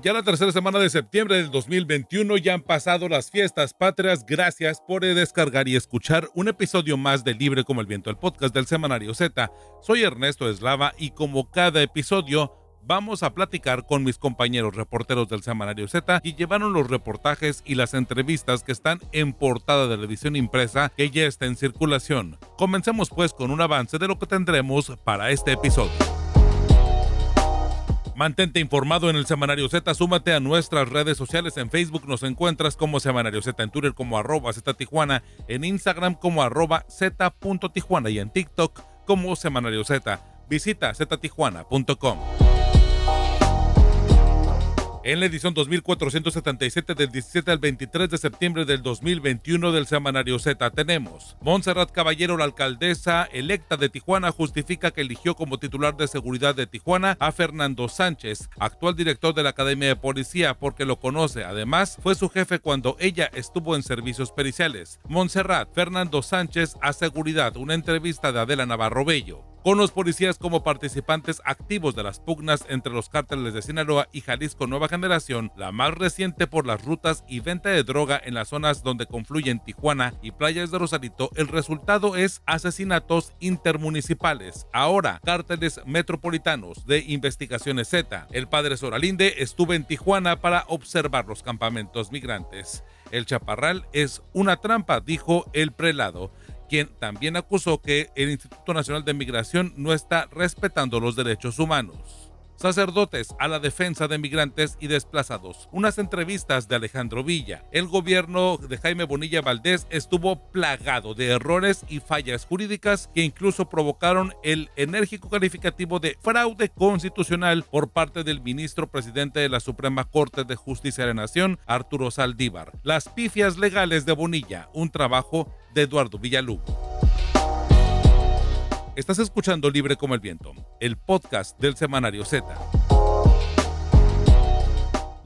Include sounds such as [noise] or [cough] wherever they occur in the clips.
Ya la tercera semana de septiembre del 2021 ya han pasado las fiestas patrias. Gracias por descargar y escuchar un episodio más de Libre como el Viento, el podcast del Semanario Z. Soy Ernesto Eslava y como cada episodio vamos a platicar con mis compañeros reporteros del Semanario Z y llevaron los reportajes y las entrevistas que están en portada de la edición impresa que ya está en circulación. Comencemos pues con un avance de lo que tendremos para este episodio. Mantente informado en el Semanario Z, súmate a nuestras redes sociales. En Facebook nos encuentras como Semanario Z, en Twitter como arroba Z Tijuana, en Instagram como arroba Z.Tijuana y en TikTok como Semanario Z. Visita ztijuana.com. En la edición 2477 del 17 al 23 de septiembre del 2021 del Semanario Z tenemos Montserrat Caballero, la alcaldesa electa de Tijuana, justifica que eligió como titular de seguridad de Tijuana a Fernando Sánchez, actual director de la Academia de Policía, porque lo conoce. Además, fue su jefe cuando ella estuvo en servicios periciales. Montserrat, Fernando Sánchez a seguridad, una entrevista de Adela Navarro Bello con los policías como participantes activos de las pugnas entre los cárteles de Sinaloa y Jalisco Nueva Generación, la más reciente por las rutas y venta de droga en las zonas donde confluyen Tijuana y playas de Rosarito, el resultado es asesinatos intermunicipales. Ahora, cárteles metropolitanos de investigaciones Z. El padre Soralinde estuvo en Tijuana para observar los campamentos migrantes. El chaparral es una trampa, dijo el prelado quien también acusó que el Instituto Nacional de Migración no está respetando los derechos humanos sacerdotes a la defensa de migrantes y desplazados. Unas entrevistas de Alejandro Villa. El gobierno de Jaime Bonilla Valdés estuvo plagado de errores y fallas jurídicas que incluso provocaron el enérgico calificativo de fraude constitucional por parte del ministro presidente de la Suprema Corte de Justicia de la Nación, Arturo Saldívar. Las pifias legales de Bonilla, un trabajo de Eduardo Villalugo. Estás escuchando Libre como el Viento, el podcast del semanario Z.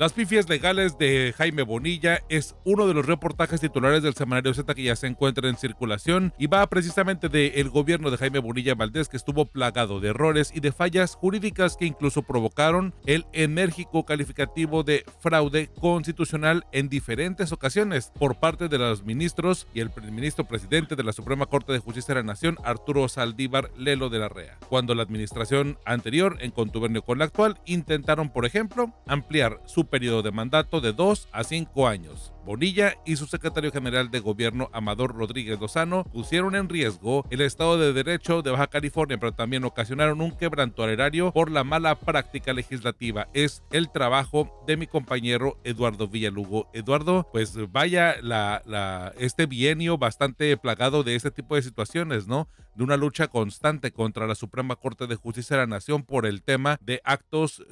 Las pifias legales de Jaime Bonilla es uno de los reportajes titulares del semanario Z que ya se encuentra en circulación y va precisamente del gobierno de Jaime Bonilla Valdés que estuvo plagado de errores y de fallas jurídicas que incluso provocaron el enérgico calificativo de fraude constitucional en diferentes ocasiones por parte de los ministros y el ministro presidente de la Suprema Corte de Justicia de la Nación, Arturo Saldívar Lelo de la Rea. Cuando la administración anterior, en contubernio con la actual, intentaron, por ejemplo, ampliar su periodo de mandato de dos a cinco años. Bonilla y su secretario general de gobierno Amador Rodríguez Lozano pusieron en riesgo el Estado de Derecho de Baja California, pero también ocasionaron un quebranto al erario por la mala práctica legislativa. Es el trabajo de mi compañero Eduardo Villalugo. Eduardo, pues vaya la, este bienio bastante plagado de este tipo de situaciones, ¿no? De una lucha constante contra la Suprema Corte de Justicia de la Nación por el tema de actos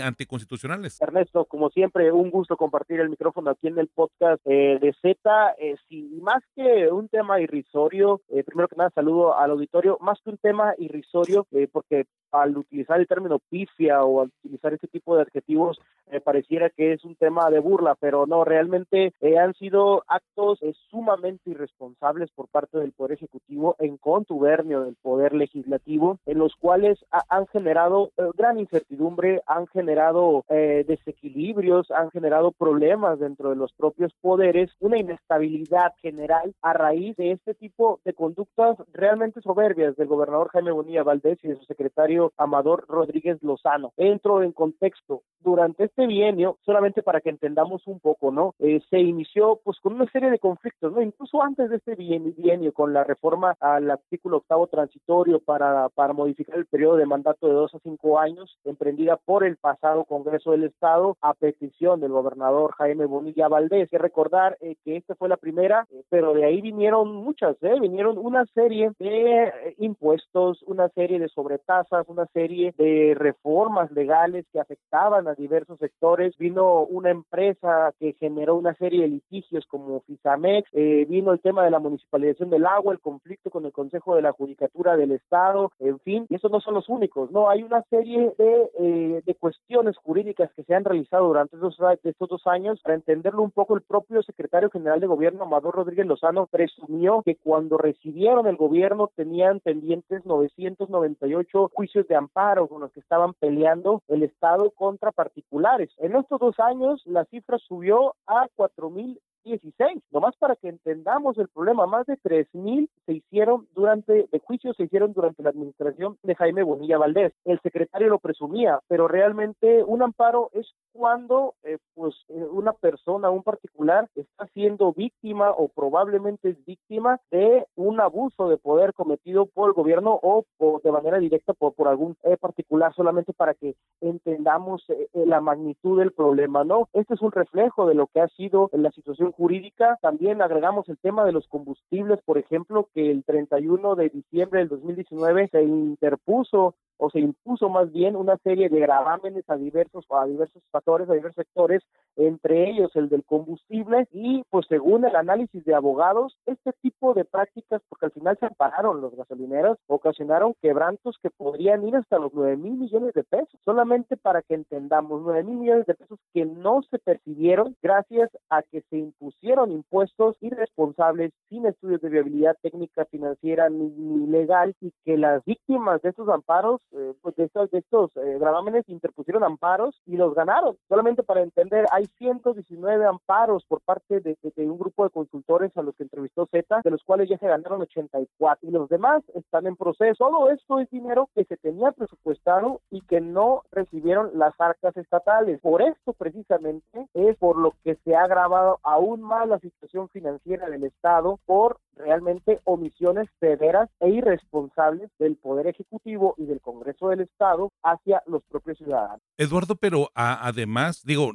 anticonstitucionales. Ernesto, como siempre, un gusto compartir el micrófono aquí en el podcast eh, de Z, eh, más que un tema irrisorio, eh, primero que nada saludo al auditorio, más que un tema irrisorio, porque al utilizar el término pifia o al utilizar este tipo de adjetivos, pareciera que es un tema de burla, pero no, realmente han sido actos sumamente irresponsables por parte del Poder Ejecutivo en contubernio del Poder Legislativo, en los cuales han generado gran incertidumbre, han generado desequilibrios, han generado problemas dentro de los propios poderes una inestabilidad general a raíz de este tipo de conductas realmente soberbias del gobernador Jaime Bonilla Valdés y de su secretario Amador Rodríguez Lozano. Entro en contexto. Durante este bienio, solamente para que entendamos un poco, ¿no? Eh, se inició pues con una serie de conflictos, ¿no? Incluso antes de este bienio, con la reforma al artículo octavo transitorio para, para modificar el periodo de mandato de dos a cinco años, emprendida por el pasado Congreso del Estado a petición del gobernador Jaime Bonilla Valdés que recordar eh, que esta fue la primera, eh, pero de ahí vinieron muchas, ¿eh? vinieron una serie de impuestos, una serie de sobretasas, una serie de reformas legales que afectaban a diversos sectores. Vino una empresa que generó una serie de litigios como Fisamex, vino el tema de la municipalización del agua, el conflicto con el Consejo de la Judicatura del Estado, en fin, y esos no son los únicos, no, hay una serie de, de cuestiones jurídicas que se han realizado durante estos, estos dos años para entenderlo un poco el propio secretario general de gobierno, Amador Rodríguez Lozano, presumió que cuando recibieron el gobierno tenían pendientes 998 juicios de amparo con los que estaban peleando el Estado contra particulares. En estos dos años la cifra subió a 4.000 16. Nomás para que entendamos el problema, más de 3.000 se hicieron durante, de juicios se hicieron durante la administración de Jaime Bonilla Valdés. El secretario lo presumía, pero realmente un amparo es cuando eh, pues eh, una persona, un particular, está siendo víctima o probablemente es víctima de un abuso de poder cometido por el gobierno o, de manera directa por, por algún eh, particular, solamente para que entendamos la magnitud del problema, ¿no? Este es un reflejo de lo que ha sido la situación jurídica. También agregamos el tema de los combustibles, por ejemplo, que el 31 de diciembre del 2019 se interpuso o se impuso más bien una serie de gravámenes a diversos a diversos factores, a diversos sectores, entre ellos el del combustible y pues según el análisis de abogados, este tipo de prácticas, porque al final se ampararon los gasolineros, ocasionaron quebrantos que podrían ir hasta los 9 mil millones de pesos, solamente para que entendamos, 9 mil millones de pesos que no se percibieron gracias a que se impusieron impuestos irresponsables sin estudios de viabilidad técnica, financiera ni, ni legal y que las víctimas de estos amparos eh, pues de estos, de estos eh, gravámenes interpusieron amparos y los ganaron. Solamente para entender, hay 119 amparos por parte de, un grupo de consultores a los que entrevistó Z, de los cuales ya se ganaron 84 y los demás están en proceso. Todo esto es dinero que se tenía presupuestado y que no recibieron las arcas estatales. Por esto precisamente es por lo que se ha agravado aún más la situación financiera del Estado por realmente omisiones severas e irresponsables del Poder Ejecutivo y del Congreso del Estado hacia los propios ciudadanos. Eduardo, pero además, digo,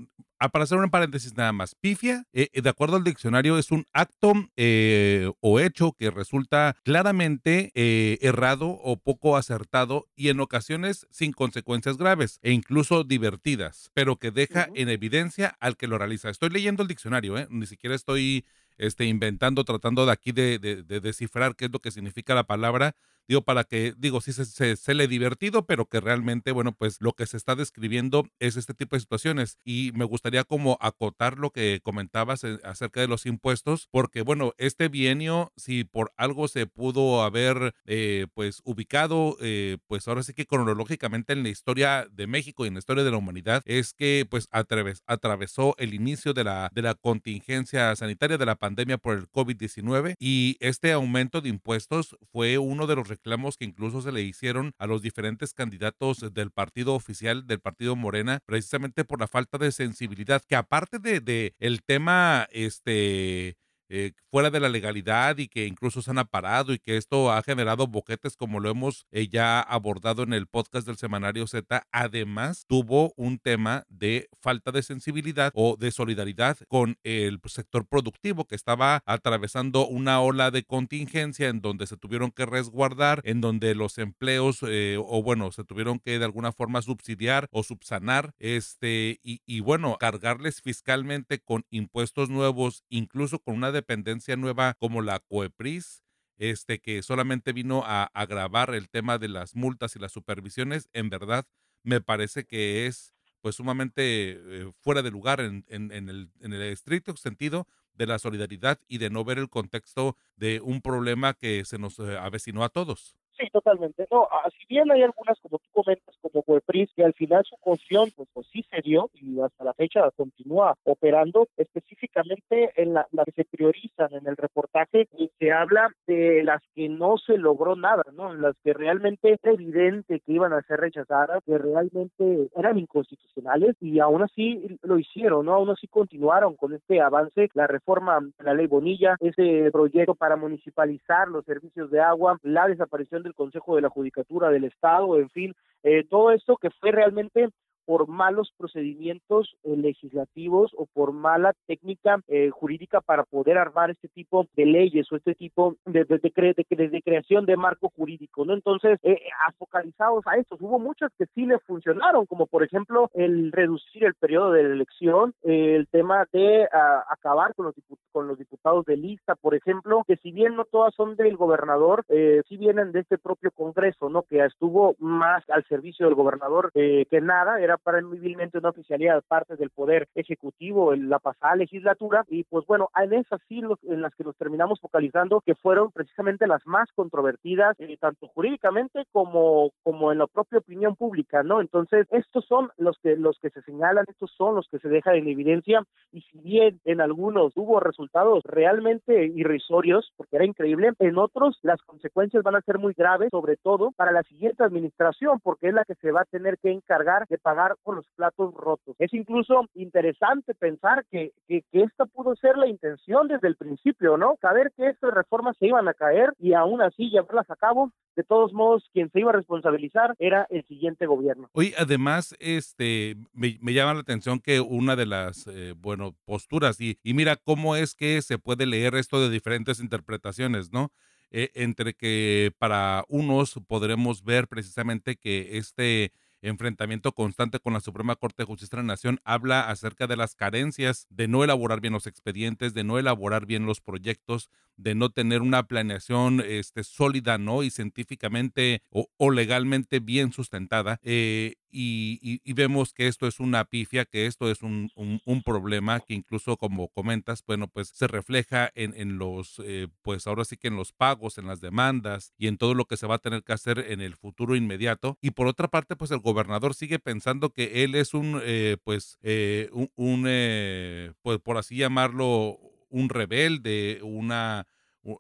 para hacer un paréntesis nada más, pifia, eh, eh, de acuerdo al diccionario, es un acto eh, o hecho que resulta claramente errado o poco acertado y en ocasiones sin consecuencias graves e incluso divertidas, pero que deja en evidencia al que lo realiza. Estoy leyendo el diccionario, ni siquiera estoy este, inventando, tratando de aquí de, de, descifrar qué es lo que significa la palabra, digo, para que, digo, sí se, se, le divertido, pero que realmente, bueno, pues lo que se está describiendo es este tipo de situaciones. Y me gustaría como acotar lo que comentabas eh, acerca de los impuestos, porque, bueno, este bienio, si por algo se pudo haber, eh, pues, ubicado, eh, pues ahora sí que cronológicamente en la historia de México y en la historia de la humanidad, es que, pues, atravesó el inicio de la, de la contingencia sanitaria, de la pandemia por el COVID-19, y este aumento de impuestos fue uno de los reclamos que incluso se le hicieron a los diferentes candidatos del partido oficial del partido Morena, precisamente por la falta de sensibilidad, que aparte de, de el tema, este, eh, fuera de la legalidad y que incluso se han aparado y que esto ha generado boquetes como lo hemos eh, ya abordado en el podcast del semanario Z, además tuvo un tema de falta de sensibilidad o de solidaridad con el sector productivo que estaba atravesando una ola de contingencia en donde se tuvieron que resguardar, en donde los empleos eh, o bueno, se tuvieron que de alguna forma subsidiar o subsanar este y, y bueno, cargarles fiscalmente con impuestos nuevos, incluso con una dependencia nueva como la COEPRIS, este, que solamente vino a agravar el tema de las multas y las supervisiones, en verdad me parece que es pues sumamente eh, fuera de lugar en, en, el, en el estricto sentido de la solidaridad y de no ver el contexto de un problema que se nos eh, avecinó a todos. Sí, totalmente. No, ah, si bien hay algunas, como tú comentas, como Coepris, que al final su función pues, pues, sí se dio y hasta la fecha continúa operando, específicamente en la, que se priorizan en el reportaje, y se habla de las que no se logró nada, ¿no? En las que realmente es evidente que iban a ser rechazadas, que realmente eran inconstitucionales y aún así lo hicieron, ¿no? Aún así continuaron con este avance, la reforma la ley Bonilla, ese proyecto para municipalizar los servicios de agua, la desaparición de el Consejo de la Judicatura del Estado, en fin, eh, todo esto que fue realmente por malos procedimientos eh, legislativos o por mala técnica eh, jurídica para poder armar este tipo de leyes o este tipo de, de, creación de marco jurídico, ¿no? Entonces, eh, focalizados a estos, hubo muchas que sí le funcionaron, como por ejemplo el reducir el periodo de elección, el tema de acabar con los, con los diputados de lista, por ejemplo, que si bien no todas son del gobernador, eh, sí vienen de este propio Congreso, ¿no? Que estuvo más al servicio del gobernador que nada, era previsiblemente una oficialidad parte del Poder Ejecutivo en la pasada legislatura y pues bueno, en esas sí en las que nos terminamos focalizando que fueron precisamente las más controvertidas eh, tanto jurídicamente como como en la propia opinión pública, ¿no? Entonces, estos son los que los que se señalan, estos son los que se dejan en evidencia y si bien en algunos hubo resultados realmente irrisorios, porque era increíble, en otros las consecuencias van a ser muy graves, sobre todo para la siguiente administración, porque es la que se va a tener que encargar de pagar por los platos rotos. Es incluso interesante pensar que, que, esta pudo ser la intención desde el principio, ¿no? Saber que estas reformas se iban a caer y aún así llevarlas a cabo. De todos modos, quien se iba a responsabilizar era el siguiente gobierno. Hoy, además, este, me, llama la atención que una de las, eh, bueno, posturas, y, y mira cómo es que se puede leer esto de diferentes interpretaciones, ¿no? Eh, entre que para unos podremos ver precisamente que este enfrentamiento constante con la Suprema Corte de Justicia de la Nación habla acerca de las carencias de no elaborar bien los expedientes, de no elaborar bien los proyectos, de no tener una planeación este, sólida, ¿no? Y científicamente o, legalmente bien sustentada. Eh, y, vemos que esto es una pifia, que esto es un, problema que incluso como comentas, bueno, pues se refleja en, en los, eh, pues ahora sí que en los pagos, en las demandas y en todo lo que se va a tener que hacer en el futuro inmediato. Y por otra parte, pues el gobernador sigue pensando que él es un, eh, pues, un, un pues por así llamarlo, un rebelde, una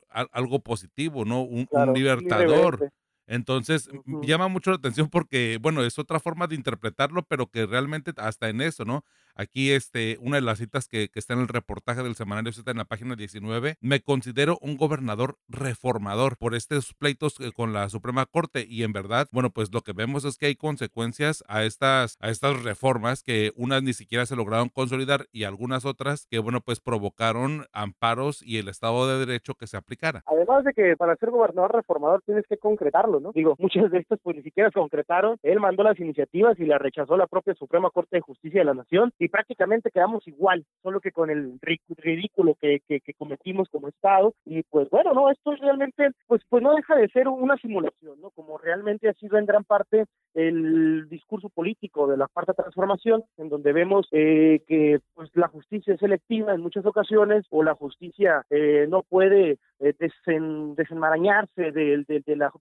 algo positivo, ¿no? Un, libertador. Entonces, llama mucho la atención porque, bueno, es otra forma de interpretarlo, pero que realmente hasta en eso, ¿no? Aquí, este, una de las citas que, está en el reportaje del semanario está en la página 19, me considero un gobernador reformador por estos pleitos con la Suprema Corte y en verdad, bueno, pues lo que vemos es que hay consecuencias a estas, a estas reformas que unas ni siquiera se lograron consolidar y algunas otras que, bueno, pues provocaron amparos y el Estado de Derecho que se aplicara. Además de que para ser gobernador reformador tienes que concretarlo ¿no? Digo, muchas de estas pues ni siquiera se concretaron, él mandó las iniciativas y las rechazó la propia Suprema Corte de Justicia de la Nación y prácticamente quedamos igual, solo que con el ridículo que, que, cometimos como Estado y pues bueno, no, esto es realmente, pues, pues no deja de ser una simulación, ¿no? Como realmente ha sido en gran parte el discurso político de la cuarta transformación, en donde vemos eh, que pues la justicia es selectiva en muchas ocasiones o la justicia eh, no puede eh, desenmarañarse del de, de, la,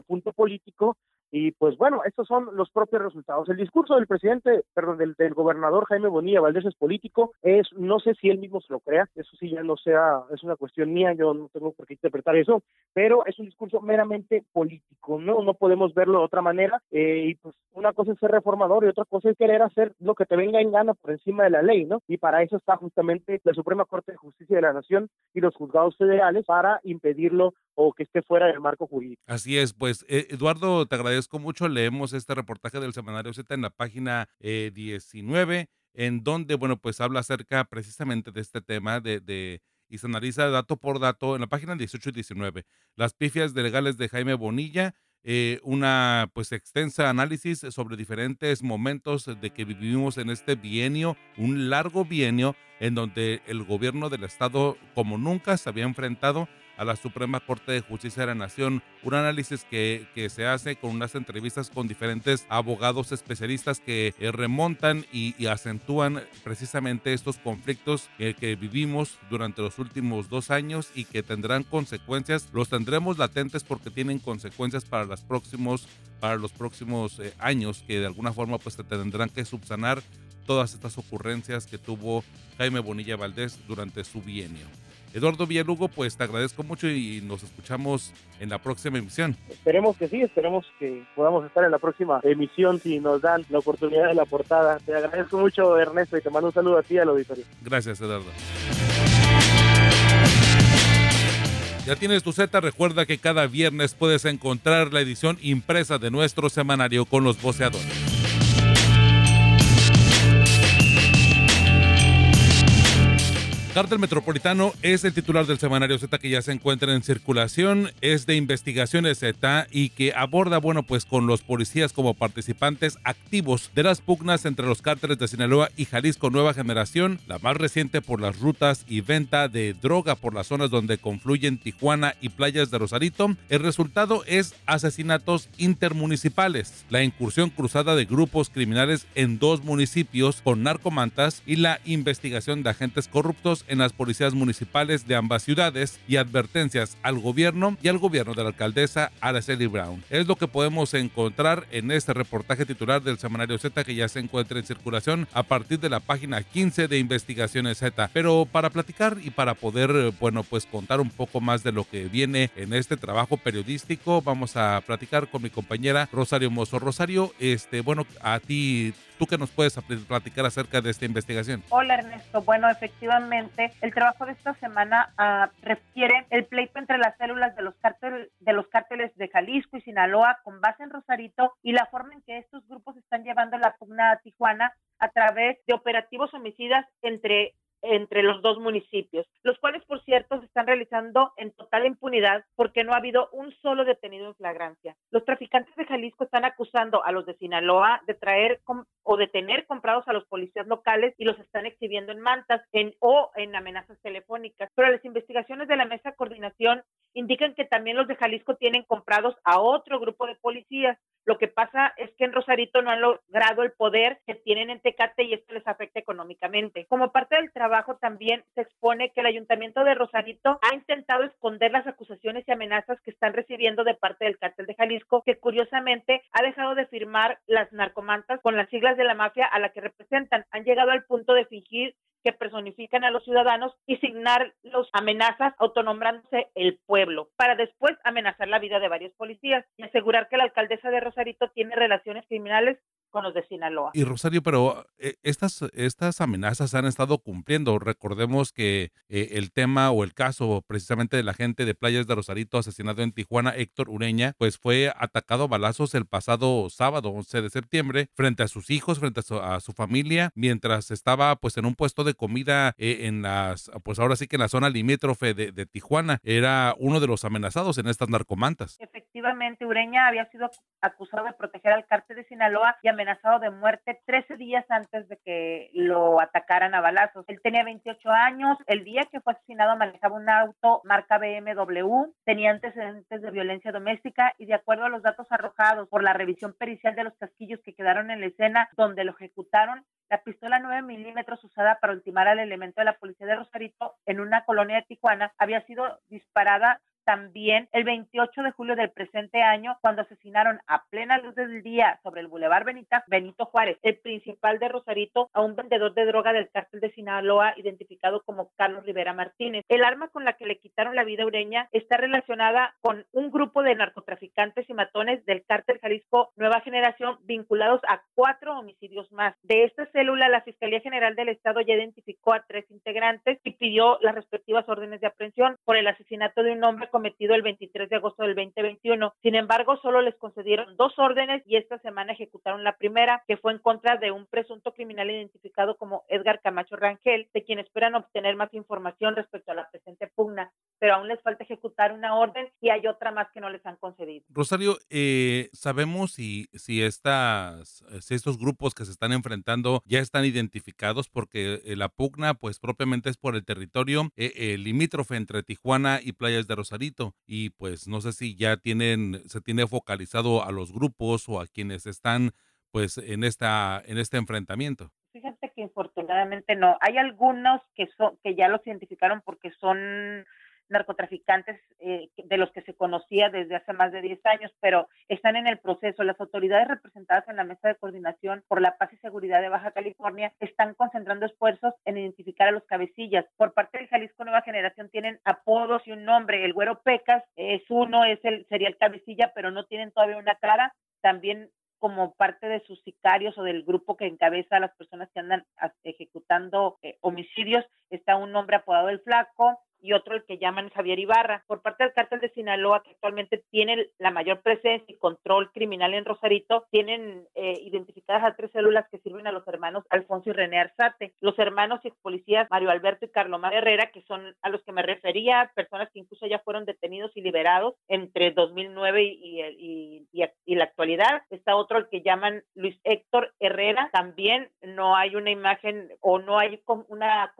punto político y pues bueno, estos son los propios resultados. El discurso del presidente, perdón, del, del, gobernador Jaime Bonilla Valdés es político, es, no sé si él mismo se lo crea, eso sí ya no sea, es una cuestión mía, yo no tengo por qué interpretar eso, pero es un discurso meramente político, ¿no? No podemos verlo de otra manera, eh, y pues una cosa es ser reformador y otra cosa es querer hacer lo que te venga en gana por encima de la ley, ¿no? Y para eso está justamente la Suprema Corte de Justicia de la Nación y los juzgados federales para impedirlo o que esté fuera del marco jurídico. Así es, pues eh, Eduardo, te agradezco mucho. Leemos este reportaje del Semanario Z en la página 19, eh, en donde, bueno, pues habla acerca precisamente de este tema de, de y se analiza dato por dato en la página 18 y 19. Las pifias de legales de Jaime Bonilla, eh, una pues extensa análisis sobre diferentes momentos de que vivimos en este bienio, un largo bienio en donde el gobierno del estado como nunca se había enfrentado a la Suprema Corte de Justicia de la Nación. Un análisis que, se hace con unas entrevistas con diferentes abogados especialistas que eh, remontan y, acentúan precisamente estos conflictos que vivimos durante los últimos dos años y que tendrán consecuencias. Los tendremos latentes porque tienen consecuencias para, los próximos, para los próximos eh, años que de alguna forma pues tendrán que subsanar todas estas ocurrencias que tuvo Jaime Bonilla Valdés durante su bienio. Eduardo Villalugo, pues te agradezco mucho y nos escuchamos en la próxima emisión. Esperemos que sí, esperemos que podamos estar en la próxima emisión si nos dan la oportunidad de la portada. Te agradezco mucho, Ernesto, y te mando un saludo a ti al auditorio. Gracias, Eduardo. Ya tienes tu Z, recuerda que cada viernes puedes encontrar la edición impresa de nuestro semanario con los voceadores. Cártel Metropolitano es el titular del semanario Z que ya se encuentra en circulación, es de investigaciones Z y que aborda, bueno, pues con los policías como participantes activos de las pugnas entre los cárteles de Sinaloa y Jalisco Nueva Generación, la más reciente por las rutas y venta de droga por las zonas donde confluyen Tijuana y playas de Rosarito. El resultado es asesinatos intermunicipales, la incursión cruzada de grupos criminales en dos municipios con narcomantas y la investigación de agentes corruptos en las policías municipales de ambas ciudades y advertencias al gobierno y al gobierno de la alcaldesa Araceli Brown. Es lo que podemos encontrar en este reportaje titular del semanario Z que ya se encuentra en circulación a partir de la página 15 de Investigaciones Z. Pero para platicar y para poder, bueno, pues contar un poco más de lo que viene en este trabajo periodístico, vamos a platicar con mi compañera Rosario Mozo. Rosario, este, bueno, a ti ¿Tú qué nos puedes platicar acerca de esta investigación? Hola Ernesto. Bueno, efectivamente, el trabajo de esta semana uh, refiere el pleito entre las células de los, cárteles, de los cárteles de Jalisco y Sinaloa con base en Rosarito y la forma en que estos grupos están llevando la pugna a Tijuana a través de operativos homicidas entre entre los dos municipios, los cuales, por cierto, se están realizando en total impunidad porque no ha habido un solo detenido en flagrancia. Los traficantes de Jalisco están acusando a los de Sinaloa de traer o de tener comprados a los policías locales y los están exhibiendo en mantas en, o en amenazas telefónicas. Pero las investigaciones de la mesa de coordinación indican que también los de Jalisco tienen comprados a otro grupo de policías. Lo que pasa es que en Rosarito no han logrado el poder que tienen en Tecate y esto les afecta económicamente. Como parte del trabajo también se expone que el ayuntamiento de Rosarito ha intentado esconder las acusaciones y amenazas que están recibiendo de parte del cártel de Jalisco, que curiosamente ha dejado de firmar las narcomantas con las siglas de la mafia a la que representan. Han llegado al punto de fingir que personifican a los ciudadanos y signar los amenazas autonombrándose el pueblo, para después amenazar la vida de varios policías y asegurar que la alcaldesa de Rosarito tiene relaciones criminales con los de Sinaloa. Y Rosario, pero eh, estas, estas amenazas han estado cumpliendo. Recordemos que eh, el tema o el caso precisamente de la gente de Playas de Rosarito asesinado en Tijuana, Héctor Ureña, pues fue atacado a balazos el pasado sábado 11 de septiembre frente a sus hijos, frente a su, familia, mientras estaba pues en un puesto de comida eh, en las, pues ahora sí que en la zona limítrofe de, de Tijuana. Era uno de los amenazados en estas narcomantas. Efectivamente, Ureña había sido acusado de proteger al cártel de Sinaloa y amenazado de muerte 13 días antes de que lo atacaran a balazos. Él tenía 28 años, el día que fue asesinado manejaba un auto marca BMW, tenía antecedentes de violencia doméstica y de acuerdo a los datos arrojados por la revisión pericial de los casquillos que quedaron en la escena donde lo ejecutaron, la pistola 9 milímetros usada para ultimar al elemento de la policía de Rosarito en una colonia de Tijuana había sido disparada también el 28 de julio del presente año cuando asesinaron a plena luz del día sobre el Boulevard Benita, Benito Juárez, el principal de Rosarito, a un vendedor de droga del cártel de Sinaloa identificado como Carlos Rivera Martínez. El arma con la que le quitaron la vida Ureña está relacionada con un grupo de narcotraficantes y matones del cártel Jalisco Nueva Generación vinculados a cuatro homicidios más. De esta célula, la Fiscalía General del Estado ya identificó a tres integrantes y pidió las respectivas órdenes de aprehensión por el asesinato de un hombre cometido el 23 de agosto del 2021. Sin embargo, solo les concedieron dos órdenes y esta semana ejecutaron la primera, que fue en contra de un presunto criminal identificado como Edgar Camacho Rangel, de quien esperan obtener más información respecto a la presente pugna, pero aún les falta ejecutar una orden y hay otra más que no les han concedido. Rosario, eh, sabemos si, si, estas, si estos grupos que se están enfrentando ya están identificados porque eh, la pugna pues propiamente es por el territorio eh, limítrofe entre Tijuana y Playas de Rosario y pues no sé si ya tienen se tiene focalizado a los grupos o a quienes están pues en esta en este enfrentamiento. Fíjate que infortunadamente no. Hay algunos que son que ya los identificaron porque son narcotraficantes eh, de los que se conocía desde hace más de 10 años, pero están en el proceso. Las autoridades representadas en la Mesa de Coordinación por la Paz y Seguridad de Baja California están concentrando esfuerzos en identificar a los cabecillas. Por parte del Jalisco Nueva Generación tienen apodos y un nombre. El Güero Pecas es uno, es el, sería el cabecilla, pero no tienen todavía una cara. También como parte de sus sicarios o del grupo que encabeza a las personas que andan ejecutando eh, homicidios, está un hombre apodado el Flaco, y otro el que llaman Javier Ibarra. Por parte del cártel de Sinaloa, que actualmente tiene la mayor presencia y control criminal en Rosarito, tienen eh, identificadas a tres células que sirven a los hermanos Alfonso y René Arzate. Los hermanos y ex policías Mario Alberto y Carlomar Herrera, que son a los que me refería, personas que incluso ya fueron detenidos y liberados entre 2009 y, y, y, y la actualidad. Está otro el que llaman Luis Héctor Herrera. También no hay una imagen o no hay una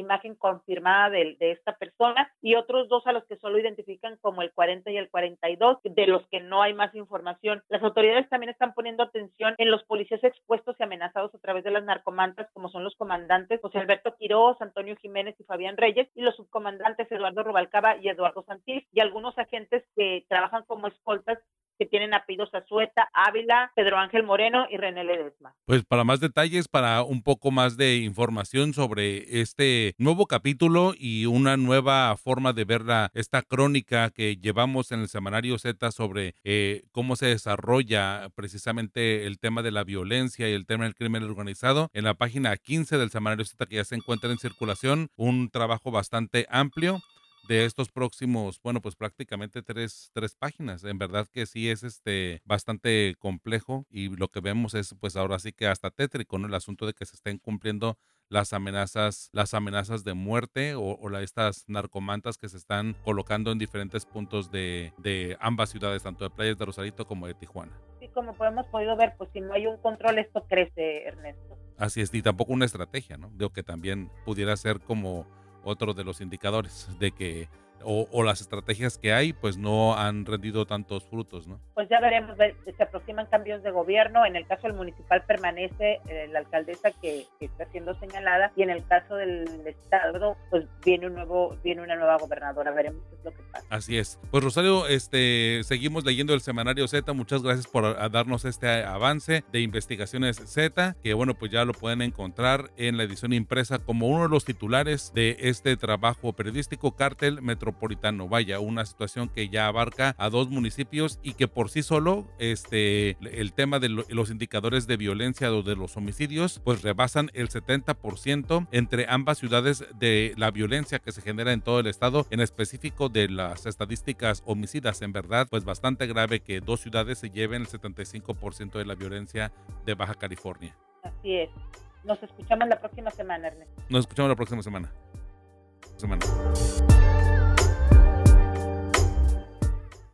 imagen confirmada de, de, esta persona y otros dos a los que solo identifican como el 40 y el 42, de los que no hay más información. Las autoridades también están poniendo atención en los policías expuestos y amenazados a través de las narcomantas, como son los comandantes José Alberto Quiroz, Antonio Jiménez y Fabián Reyes, y los subcomandantes Eduardo Robalcaba y Eduardo Santil, y algunos agentes que trabajan como escoltas que tienen apellidos Azueta, Ávila, Pedro Ángel Moreno y René Ledesma. Pues para más detalles, para un poco más de información sobre este nuevo capítulo y una nueva forma de ver la, esta crónica que llevamos en el semanario Z sobre eh, cómo se desarrolla precisamente el tema de la violencia y el tema del crimen organizado, en la página 15 del semanario Z que ya se encuentra en circulación, un trabajo bastante amplio de estos próximos, bueno, pues prácticamente tres, tres páginas. En verdad que sí es este bastante complejo y lo que vemos es pues ahora sí que hasta tétrico, ¿no? El asunto de que se estén cumpliendo las amenazas, las amenazas de muerte o, o la, estas narcomantas que se están colocando en diferentes puntos de, de ambas ciudades, tanto de Playas de Rosarito como de Tijuana. Sí, como hemos podido ver, pues si no hay un control, esto crece, Ernesto. Así es, y tampoco una estrategia, ¿no? Digo que también pudiera ser como otro de los indicadores de que o, o, las estrategias que hay pues no han rendido tantos frutos, ¿no? Pues ya veremos, se aproximan cambios de gobierno, en el caso del municipal permanece eh, la alcaldesa que, que, está siendo señalada y en el caso del estado pues viene un nuevo viene una nueva gobernadora, veremos qué es lo que pasa. Así es. Pues Rosario, este seguimos leyendo el semanario Z, muchas gracias por darnos este avance de investigaciones Z, que bueno, pues ya lo pueden encontrar en la edición impresa como uno de los titulares de este trabajo periodístico Cártel Metro metropolitano. Vaya, una situación que ya abarca a dos municipios y que por sí solo este, el tema de los indicadores de violencia o de los homicidios pues rebasan el 70% entre ambas ciudades de la violencia que se genera en todo el estado, en específico de las estadísticas homicidas. En verdad, pues bastante grave que dos ciudades se lleven el 75% de la violencia de Baja California. Así es. Nos escuchamos la próxima semana, Ernesto. Nos escuchamos la próxima semana. semana.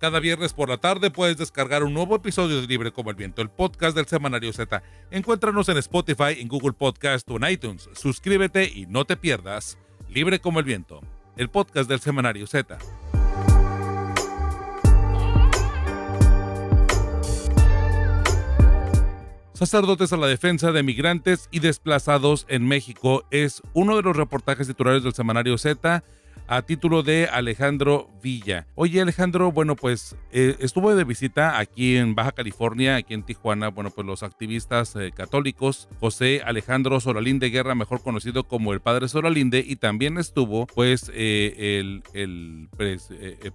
Cada viernes por la tarde puedes descargar un nuevo episodio de Libre como el Viento, el podcast del Semanario Z. Encuéntranos en Spotify, en Google Podcast o en iTunes. Suscríbete y no te pierdas Libre como el Viento, el podcast del Semanario Z. Sacerdotes a la defensa de migrantes y desplazados en México es uno de los reportajes titulares del Semanario Z a título de Alejandro Villa. Oye Alejandro, bueno pues eh, estuvo de visita aquí en Baja California, aquí en Tijuana, bueno pues los activistas eh, católicos, José Alejandro Solalinde Guerra, mejor conocido como el Padre Solalinde, y también estuvo pues eh, el, el,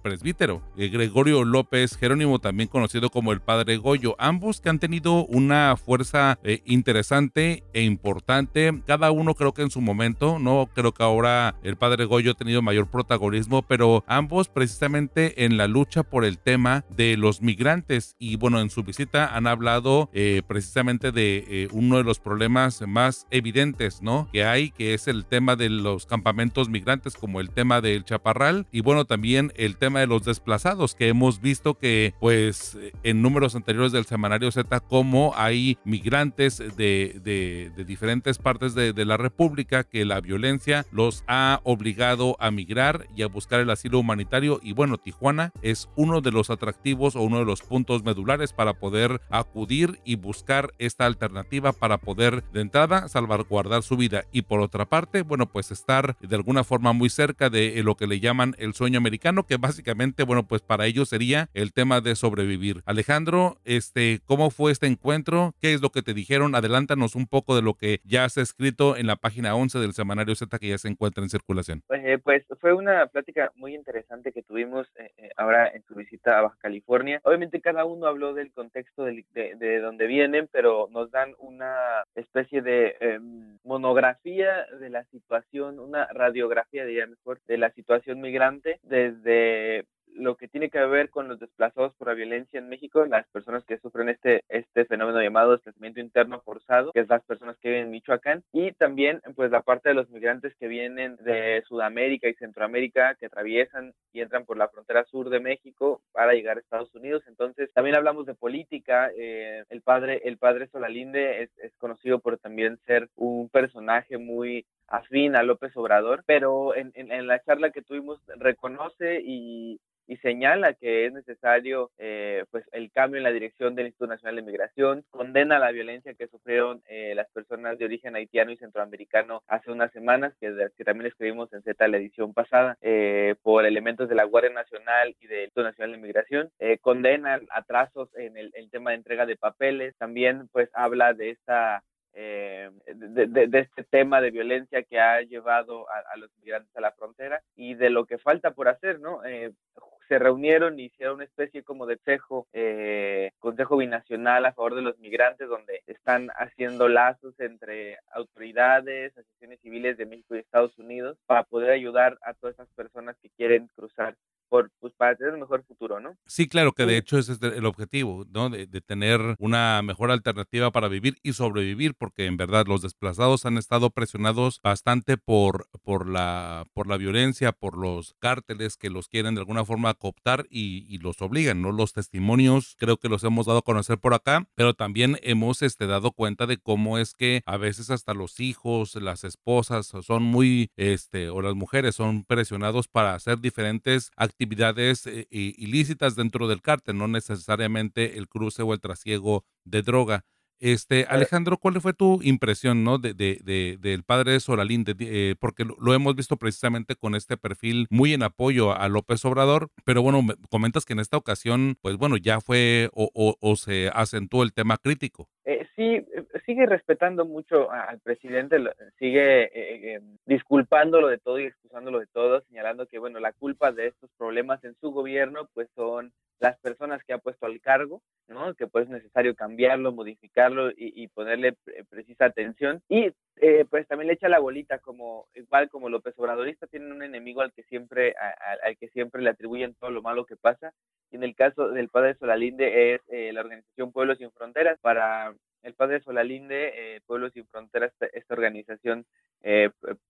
presbítero Gregorio López Jerónimo, también conocido como el Padre Goyo, ambos que han tenido una fuerza interesante e importante, cada uno creo que en su momento, no creo que ahora el Padre Goyo ha tenido mayor protagonismo, pero ambos precisamente en la lucha por el tema de los migrantes. Y bueno, en su visita han hablado eh, precisamente de eh, uno de los problemas más evidentes, ¿no? Que hay, que es el tema de los campamentos migrantes, como el tema del chaparral y bueno, también el tema de los desplazados, que hemos visto que pues en números anteriores del semanario Z, como hay migrantes de, de, de diferentes partes de, de la República que la violencia los ha obligado a migrar y a buscar el asilo humanitario y bueno, Tijuana es uno de los atractivos o uno de los puntos medulares para poder acudir y buscar esta alternativa para poder de entrada salvaguardar su vida y por otra parte, bueno, pues estar de alguna forma muy cerca de lo que le llaman el sueño americano, que básicamente, bueno, pues para ellos sería el tema de sobrevivir. Alejandro, este, ¿cómo fue este encuentro? ¿Qué es lo que te dijeron? Adelántanos un poco de lo que ya has escrito en la página 11 del semanario Z que ya se encuentra en circulación. Pues, pues fue una plática muy interesante que tuvimos eh, eh, ahora en su visita a Baja California. Obviamente cada uno habló del contexto de, de, donde vienen, pero nos dan una especie de em, monografía de la situación, una radiografía, diría mejor, de la situación migrante desde lo que tiene que ver con los desplazados por la violencia en México, las personas que sufren este, este fenómeno llamado desplazamiento interno forzado, que es las personas que viven en Michoacán, y también pues la parte de los migrantes que vienen de Sudamérica y Centroamérica, que atraviesan y entran por la frontera sur de México para llegar a Estados Unidos. Entonces también hablamos de política, eh, el padre, el padre Solalinde es, es conocido por también ser un personaje muy afín a López Obrador, pero en, en, la charla que tuvimos reconoce y, y señala que es necesario eh, pues el cambio en la dirección del Instituto Nacional de Migración, condena la violencia que sufrieron eh, las personas de origen haitiano y centroamericano hace unas semanas, que, también escribimos en Z la edición pasada, eh, por elementos de la Guardia Nacional y del Instituto Nacional de Migración, condena atrasos en el, el tema de entrega de papeles, también pues habla de esta eh, de, este tema de violencia que ha llevado a, los migrantes a la frontera y de lo que falta por hacer, ¿no? Eh, se reunieron y hicieron una especie como de consejo, eh, consejo binacional a favor de los migrantes, donde están haciendo lazos entre autoridades, asociaciones civiles de México y Estados Unidos para poder ayudar a todas esas personas que quieren cruzar para tener un mejor futuro, ¿no? Sí, claro, que de hecho ese es el objetivo, ¿no? De, tener una mejor alternativa para vivir y sobrevivir, porque en verdad los desplazados han estado presionados bastante por, por, la, por la violencia, por los cárteles que los quieren de alguna forma cooptar y, los obligan, ¿no? Los testimonios creo que los hemos dado a conocer por acá, pero también hemos este, dado cuenta de cómo es que a veces hasta los hijos, las esposas son muy, este, o las mujeres son presionados para hacer diferentes actividades eh, ilícitas dentro del cártel, no necesariamente el cruce o el trasiego de droga. Este, Alejandro, ¿cuál fue tu impresión ¿no? de, de, del padre de Solalín? Eh, porque lo, hemos visto precisamente con este perfil muy en apoyo a López Obrador, pero bueno, comentas que en esta ocasión, pues bueno, ya fue o, o, se acentuó el tema crítico. Eh, sí, eh, sigue respetando mucho al presidente, sigue eh, disculpándolo de todo y excusándolo de todo, señalando que, bueno, la culpa de estos problemas en su gobierno, pues son las personas que ha puesto al cargo, ¿no? Que pues es necesario cambiarlo, modificarlo y, ponerle precisa atención. Y eh, pues también le echa la bolita, como igual como López Obradorista tienen un enemigo al que siempre, al que siempre le atribuyen todo lo malo que pasa. Y en el caso del padre Solalinde es eh, la organización Pueblos sin Fronteras. Para el padre Solalinde, eh, Pueblos sin Fronteras, esta, organización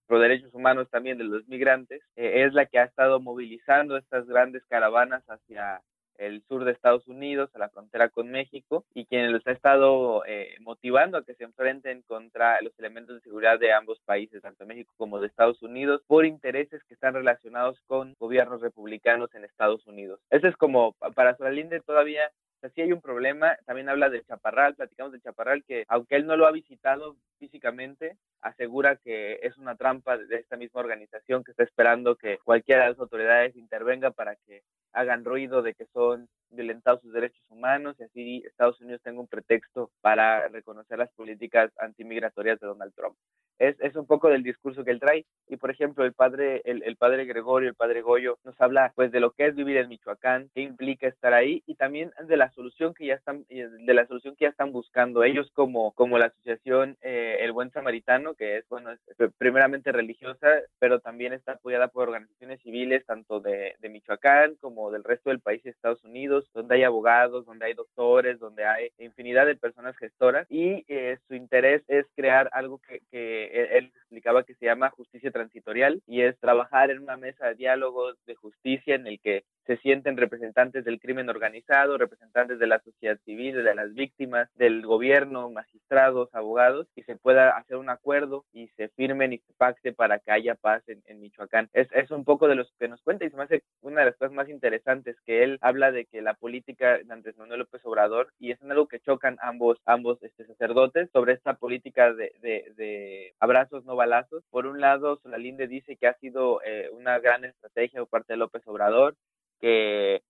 pro derechos humanos también de los migrantes, es la que ha estado movilizando estas grandes caravanas hacia el sur de Estados Unidos, a la frontera con México, y quien los ha estado eh, motivando a que se enfrenten contra los elementos de seguridad de ambos países, tanto México como de Estados Unidos, por intereses que están relacionados con gobiernos republicanos en Estados Unidos. Eso es como, para Solalinde todavía o sí hay un problema, también habla de Chaparral, platicamos de Chaparral, que aunque él no lo ha visitado físicamente, asegura que es una trampa de esta misma organización que está esperando que cualquiera de las autoridades intervenga para que hagan ruido de que son violentados sus derechos humanos y así Estados Unidos tenga un pretexto para reconocer las políticas antimigratorias de Donald Trump. Es, es un poco del discurso que él trae y por ejemplo el padre el, el, padre Gregorio el padre Goyo nos habla pues de lo que es vivir en Michoacán qué implica estar ahí y también de la solución que ya están de la solución que ya están buscando ellos como como la asociación eh, el buen samaritano que es bueno primeramente religiosa pero también está apoyada por organizaciones civiles tanto de, de Michoacán como del resto del país de Estados Unidos donde hay abogados donde hay doctores donde hay infinidad de personas gestoras y eh, su interés es crear algo que, que él explicaba que se llama justicia transitorial y es trabajar en una mesa de diálogos de justicia en el que se sienten representantes del crimen organizado, representantes de la sociedad civil, de las víctimas, del gobierno, magistrados, abogados, y se pueda hacer un acuerdo y se firmen y se pacte para que haya paz en, Michoacán. Es, es, un poco de lo que nos cuenta y se me hace una de las cosas más interesantes que él habla de que la política de Andrés Manuel López Obrador, y es algo que chocan ambos, ambos este, sacerdotes sobre esta política de, de, abrazos no balazos. Por un lado, Solalinde dice que ha sido eh, una gran estrategia por parte de López Obrador, que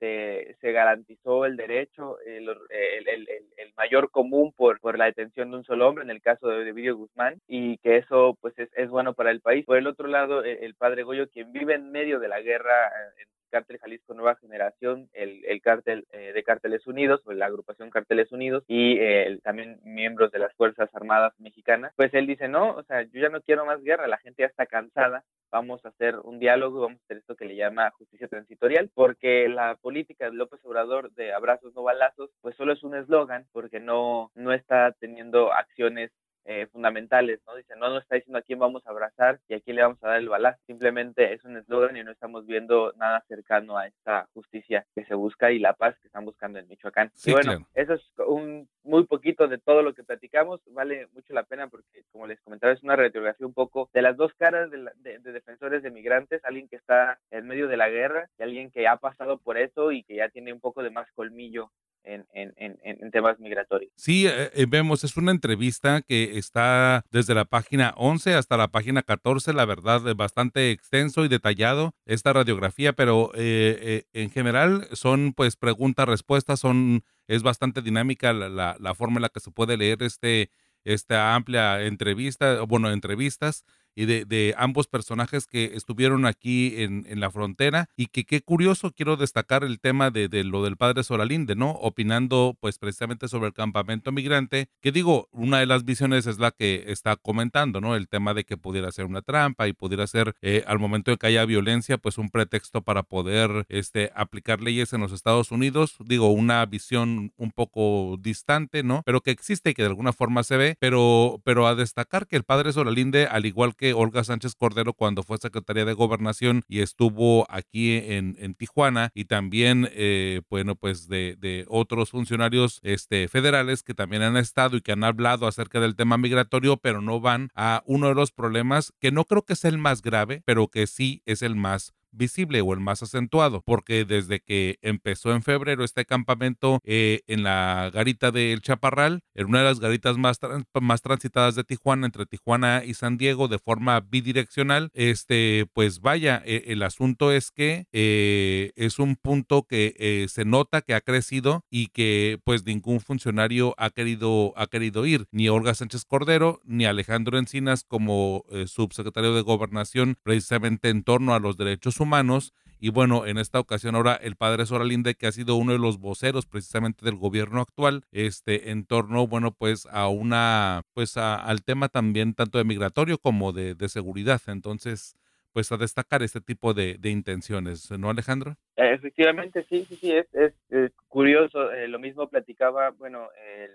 se, se garantizó el derecho, el, el, el, mayor común por, por la detención de un solo hombre, en el caso de Ovidio Guzmán, y que eso pues es, es bueno para el país. Por el otro lado, el, padre Goyo, quien vive en medio de la guerra en Cártel Jalisco Nueva Generación, el, el cártel eh, de Cárteles Unidos, o la agrupación Cárteles Unidos, y eh, también miembros de las Fuerzas Armadas Mexicanas, pues él dice, no, o sea, yo ya no quiero más guerra, la gente ya está cansada, vamos a hacer un diálogo, vamos a hacer esto que le llama justicia transitorial, porque la política de López Obrador de abrazos no balazos, pues solo es un eslogan, porque no, no está teniendo acciones eh, fundamentales, ¿no? Dice, no nos está diciendo a quién vamos a abrazar y a quién le vamos a dar el balazo, simplemente es un eslogan y no estamos viendo nada cercano a esta justicia que se busca y la paz que están buscando en Michoacán. y bueno, eso es un muy poquito de todo lo que platicamos, vale mucho la pena porque, como les comentaba, es una radiografía un poco de las dos caras de, de, defensores de migrantes, alguien que está en medio de la guerra y alguien que ha pasado por eso y que ya tiene un poco de más colmillo en, en, en, temas migratorios. Sí, eh, eh, vemos, es una entrevista que está desde la página 11 hasta la página 14, la verdad, bastante extenso y detallado esta radiografía, pero eh, en general son pues preguntas, respuestas, son, es bastante dinámica la, la, forma en la que se puede leer este, esta amplia entrevista, bueno, entrevistas y de, de, ambos personajes que estuvieron aquí en, en, la frontera y que qué curioso quiero destacar el tema de, de, lo del padre Solalinde, ¿no? Opinando pues precisamente sobre el campamento migrante, que digo, una de las visiones es la que está comentando, ¿no? El tema de que pudiera ser una trampa y pudiera ser eh, al momento de que haya violencia pues un pretexto para poder este, aplicar leyes en los Estados Unidos, digo, una visión un poco distante, ¿no? Pero que existe y que de alguna forma se ve, pero, pero a destacar que el padre Solalinde, al igual que que Olga Sánchez Cordero cuando fue secretaria de Gobernación y estuvo aquí en, en Tijuana y también, eh, bueno, pues de, de, otros funcionarios este, federales que también han estado y que han hablado acerca del tema migratorio, pero no van a uno de los problemas que no creo que sea el más grave, pero que sí es el más visible o el más acentuado, porque desde que empezó en febrero este campamento eh, en la garita del Chaparral, en una de las garitas más, más transitadas de Tijuana, entre Tijuana y San Diego, de forma bidireccional, este, pues vaya, e, el asunto es que eh, es un punto que eh, se nota que ha crecido y que pues ningún funcionario ha querido, ha querido ir, ni Olga Sánchez Cordero, ni Alejandro Encinas como subsecretario de Gobernación, precisamente en torno a los derechos humanos. Y bueno, en esta ocasión ahora el padre Soralinde, que ha sido uno de los voceros precisamente del gobierno actual, este, en torno, bueno, pues a una, pues al tema también tanto de migratorio como de, seguridad. Entonces, pues a destacar este tipo de, intenciones, ¿no, Alejandro? Efectivamente, sí, sí, sí, es, es, eh, curioso. Eh, lo mismo platicaba, bueno, el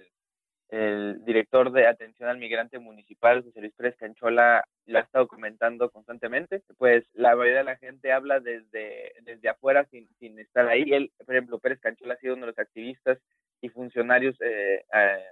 el director de atención al migrante municipal, José Luis Pérez Canchola, lo ha estado comentando constantemente, pues la mayoría de la gente habla desde, desde afuera sin, sin estar ahí. Él, por ejemplo, Pérez Canchola ha sido uno de los activistas y funcionarios eh, eh,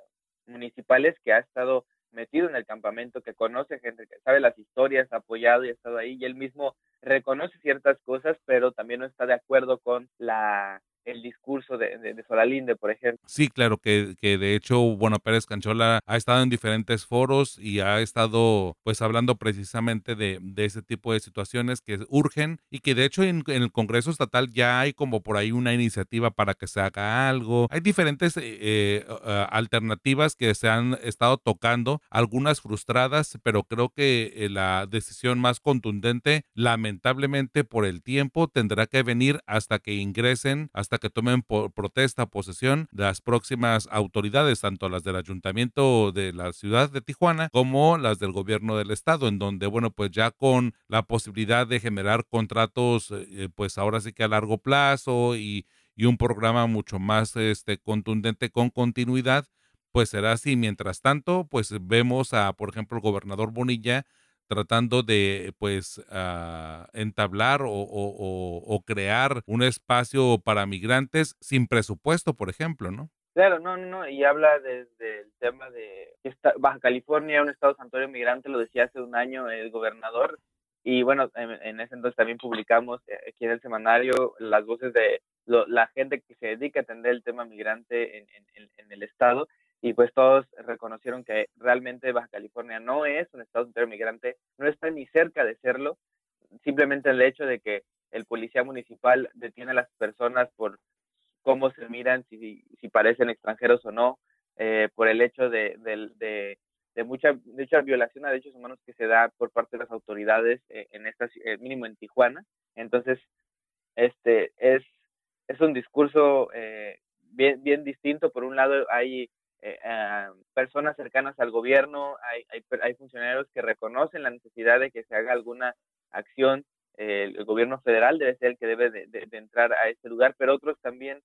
municipales que ha estado metido en el campamento, que conoce gente, que sabe las historias, ha apoyado y ha estado ahí, y él mismo reconoce ciertas cosas, pero también no está de acuerdo con la el discurso de, de, Solalinde, por ejemplo. Sí, claro, que, que de hecho, bueno, Pérez Canchola ha estado en diferentes foros y ha estado pues hablando precisamente de, de ese tipo de situaciones que urgen y que de hecho en, el Congreso Estatal ya hay como por ahí una iniciativa para que se haga algo. Hay diferentes eh, eh, alternativas que se han estado tocando, algunas frustradas, pero creo que eh, la decisión más contundente, lamentablemente por el tiempo, tendrá que venir hasta que ingresen, hasta que tomen por protesta posesión las próximas autoridades, tanto las del ayuntamiento de la ciudad de Tijuana como las del gobierno del estado, en donde, bueno, pues ya con la posibilidad de generar contratos, eh, pues ahora sí que a largo plazo y, y un programa mucho más este, contundente con continuidad, pues será así. Mientras tanto, pues vemos a, por ejemplo, el gobernador Bonilla tratando de pues uh, entablar o, o, crear un espacio para migrantes sin presupuesto, por ejemplo, ¿no? Claro, no, no, y habla desde el tema de Baja California, un estado santuario migrante, lo decía hace un año el gobernador, y bueno, en, ese entonces también publicamos eh, aquí en el semanario las voces de la gente que se dedica a atender el tema migrante en, en, en el estado, y pues todos reconocieron que realmente Baja California no es un estado migrante, no está ni cerca de serlo, simplemente el hecho de que el policía municipal detiene a las personas por cómo se miran, si, si parecen extranjeros o no, eh, por el hecho de, de, de, mucha, mucha violación a derechos humanos que se da por parte de las autoridades eh, en esta, eh, mínimo en Tijuana. Entonces, este es, es un discurso bien, bien distinto. Por un lado, hay personas cercanas al gobierno, hay, hay, hay, funcionarios que reconocen la necesidad de que se haga alguna acción el gobierno federal debe ser el que debe de, entrar a este lugar, pero otros también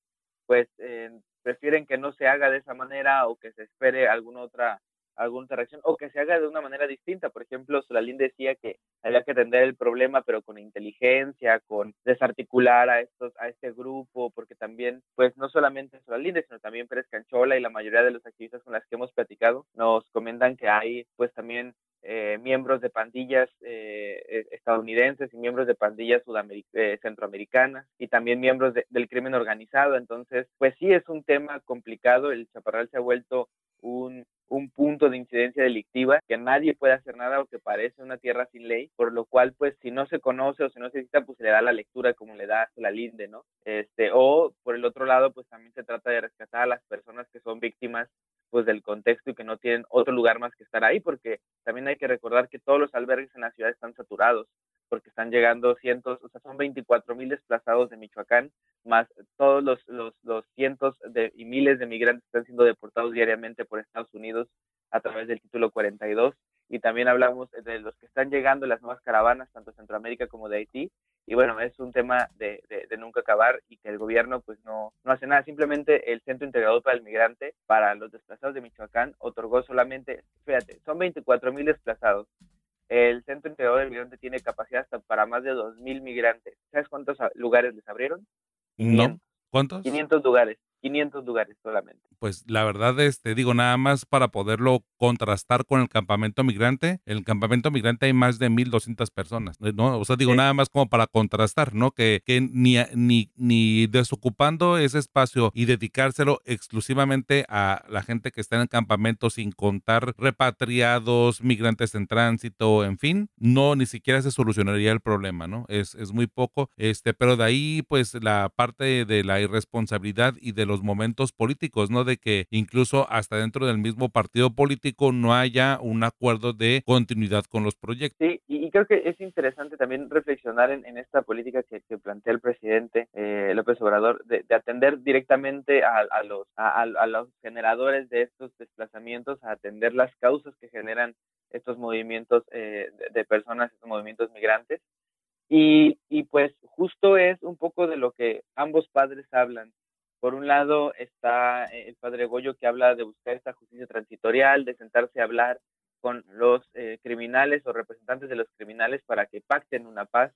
pues eh, prefieren que no se haga de esa manera o que se espere alguna otra alguna reacción o que se haga de una manera distinta. Por ejemplo, Solalín decía que había que atender el problema, pero con inteligencia, con desarticular a estos, a este grupo, porque también, pues no solamente Solalinde, sino también Pérez Canchola y la mayoría de los activistas con las que hemos platicado nos comentan que hay, pues también eh, miembros de pandillas eh, e, estadounidenses y miembros de pandillas eh, centroamericanas y también miembros del crimen organizado. Entonces, pues sí es un tema complicado. El Chaparral se ha vuelto un, un punto de incidencia delictiva que nadie puede hacer nada o que parece una tierra sin ley, por lo cual pues si no se conoce o si no se cita pues se le da la lectura como le da la linde, ¿no? Este, o por el otro lado pues también se trata de rescatar a las personas que son víctimas pues del contexto y que no tienen otro lugar más que estar ahí, porque también hay que recordar que todos los albergues en la ciudad están saturados, porque están llegando cientos, o sea, son 24 mil desplazados de Michoacán, más todos los, los, los cientos de, y miles de migrantes están siendo deportados diariamente por Estados Unidos a través del título 42 y también hablamos de los que están llegando las nuevas caravanas, tanto de Centroamérica como de Haití. Y bueno, es un tema de, de, nunca acabar y que el gobierno pues no, no hace nada. Simplemente el Centro Integrador para el Migrante, para los desplazados de Michoacán, otorgó solamente, fíjate, son 24 mil desplazados. El Centro Integrador del Migrante tiene capacidad hasta para más de 2 mil migrantes. ¿Sabes cuántos lugares les abrieron? No. ¿Cuántos? 500 lugares. 500 lugares solamente. Pues la verdad, este, digo, nada más para poderlo contrastar con el campamento migrante. En el campamento migrante hay más de 1.200 personas, eh, ¿no? O sea, digo, nada más como para contrastar, ¿no? Que, que ni, ni, ni desocupando ese espacio y dedicárselo exclusivamente a la gente que está en el campamento sin contar repatriados, migrantes en tránsito, en fin, no, ni siquiera se solucionaría el problema, ¿no? Es, es muy poco, este, pero de ahí, pues, la parte de la irresponsabilidad y de los momentos políticos, ¿no? De que incluso hasta dentro del mismo partido político no haya un acuerdo de continuidad con los proyectos. Sí, y, creo que es interesante también reflexionar en, esta política que, plantea el presidente eh, López Obrador de, atender directamente a, los, a, los generadores de estos desplazamientos, a atender las causas que generan estos movimientos eh, de, personas, estos movimientos migrantes. Y, y, pues justo es un poco de lo que ambos padres hablan, por un lado está el padre Goyo que habla de buscar esta justicia transitorial, de sentarse a hablar con los eh, criminales o representantes de los criminales para que pacten una paz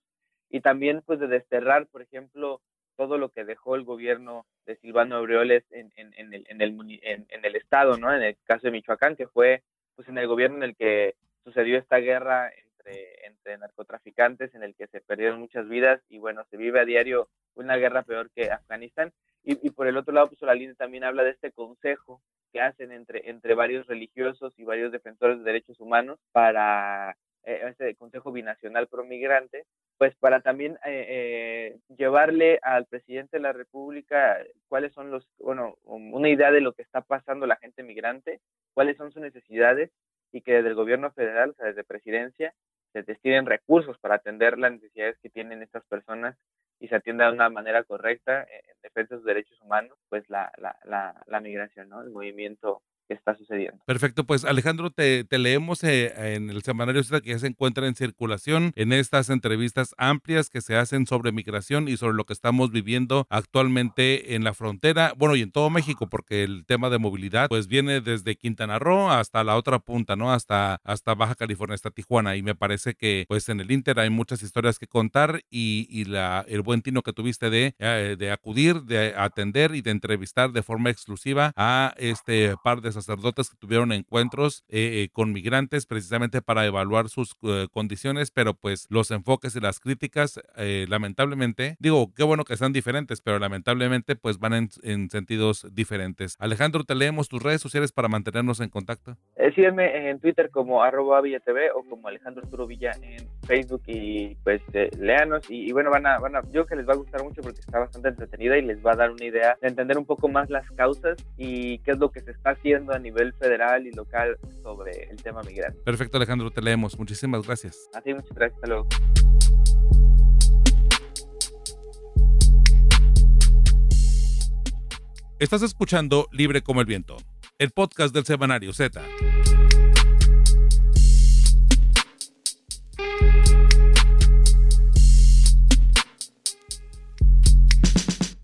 y también pues de desterrar, por ejemplo, todo lo que dejó el gobierno de Silvano Aureoles en, en, en, el, en, el, en, el estado, ¿no? En el caso de Michoacán, que fue pues en el gobierno en el que sucedió esta guerra entre, entre narcotraficantes, en el que se perdieron muchas vidas y bueno, se vive a diario una guerra peor que Afganistán. Y, por el otro lado, pues línea también habla de este consejo que hacen entre, entre varios religiosos y varios defensores de derechos humanos para eh, este consejo binacional pro migrante, pues para también eh, eh, llevarle al presidente de la República cuáles son los, bueno, una idea de lo que está pasando la gente migrante, cuáles son sus necesidades y que desde el gobierno federal, o sea, desde presidencia, se destinen recursos para atender las necesidades que tienen estas personas y se atienda de una manera correcta en defensa de sus derechos humanos, pues la, la, la, la migración, ¿no? El movimiento está sucediendo. Perfecto, pues Alejandro, te, leemos eh, en el semanario que ya se encuentra en circulación en estas entrevistas amplias que se hacen sobre migración y sobre lo que estamos viviendo actualmente en la frontera, bueno, y en todo México, porque el tema de movilidad pues viene desde Quintana Roo hasta la otra punta, ¿no? Hasta, hasta Baja California, hasta Tijuana, y me parece que pues en el Inter hay muchas historias que contar y, y la, el buen tino que tuviste de, eh, de acudir, de atender y de entrevistar de forma exclusiva a este par de esas sacerdotes que tuvieron encuentros eh, con migrantes precisamente para evaluar sus condiciones, pero pues los enfoques y las críticas, lamentablemente, digo, qué bueno que sean diferentes, pero lamentablemente pues van en, sentidos diferentes. Alejandro, te leemos tus redes sociales para mantenernos en contacto. sígueme en Twitter como arroba villatv o como Alejandro Arturo Villa en Facebook y pues léanos y, y, bueno, van a, van a, yo creo que les va a gustar mucho porque está bastante entretenida y les va a dar una idea de entender un poco más las causas y qué es lo que se está haciendo a nivel federal y local sobre el tema migrante. Perfecto, Alejandro, te leemos. Muchísimas gracias. A ti, muchas gracias. Hasta luego. Estás escuchando Libre como el Viento, el podcast del Semanario Z.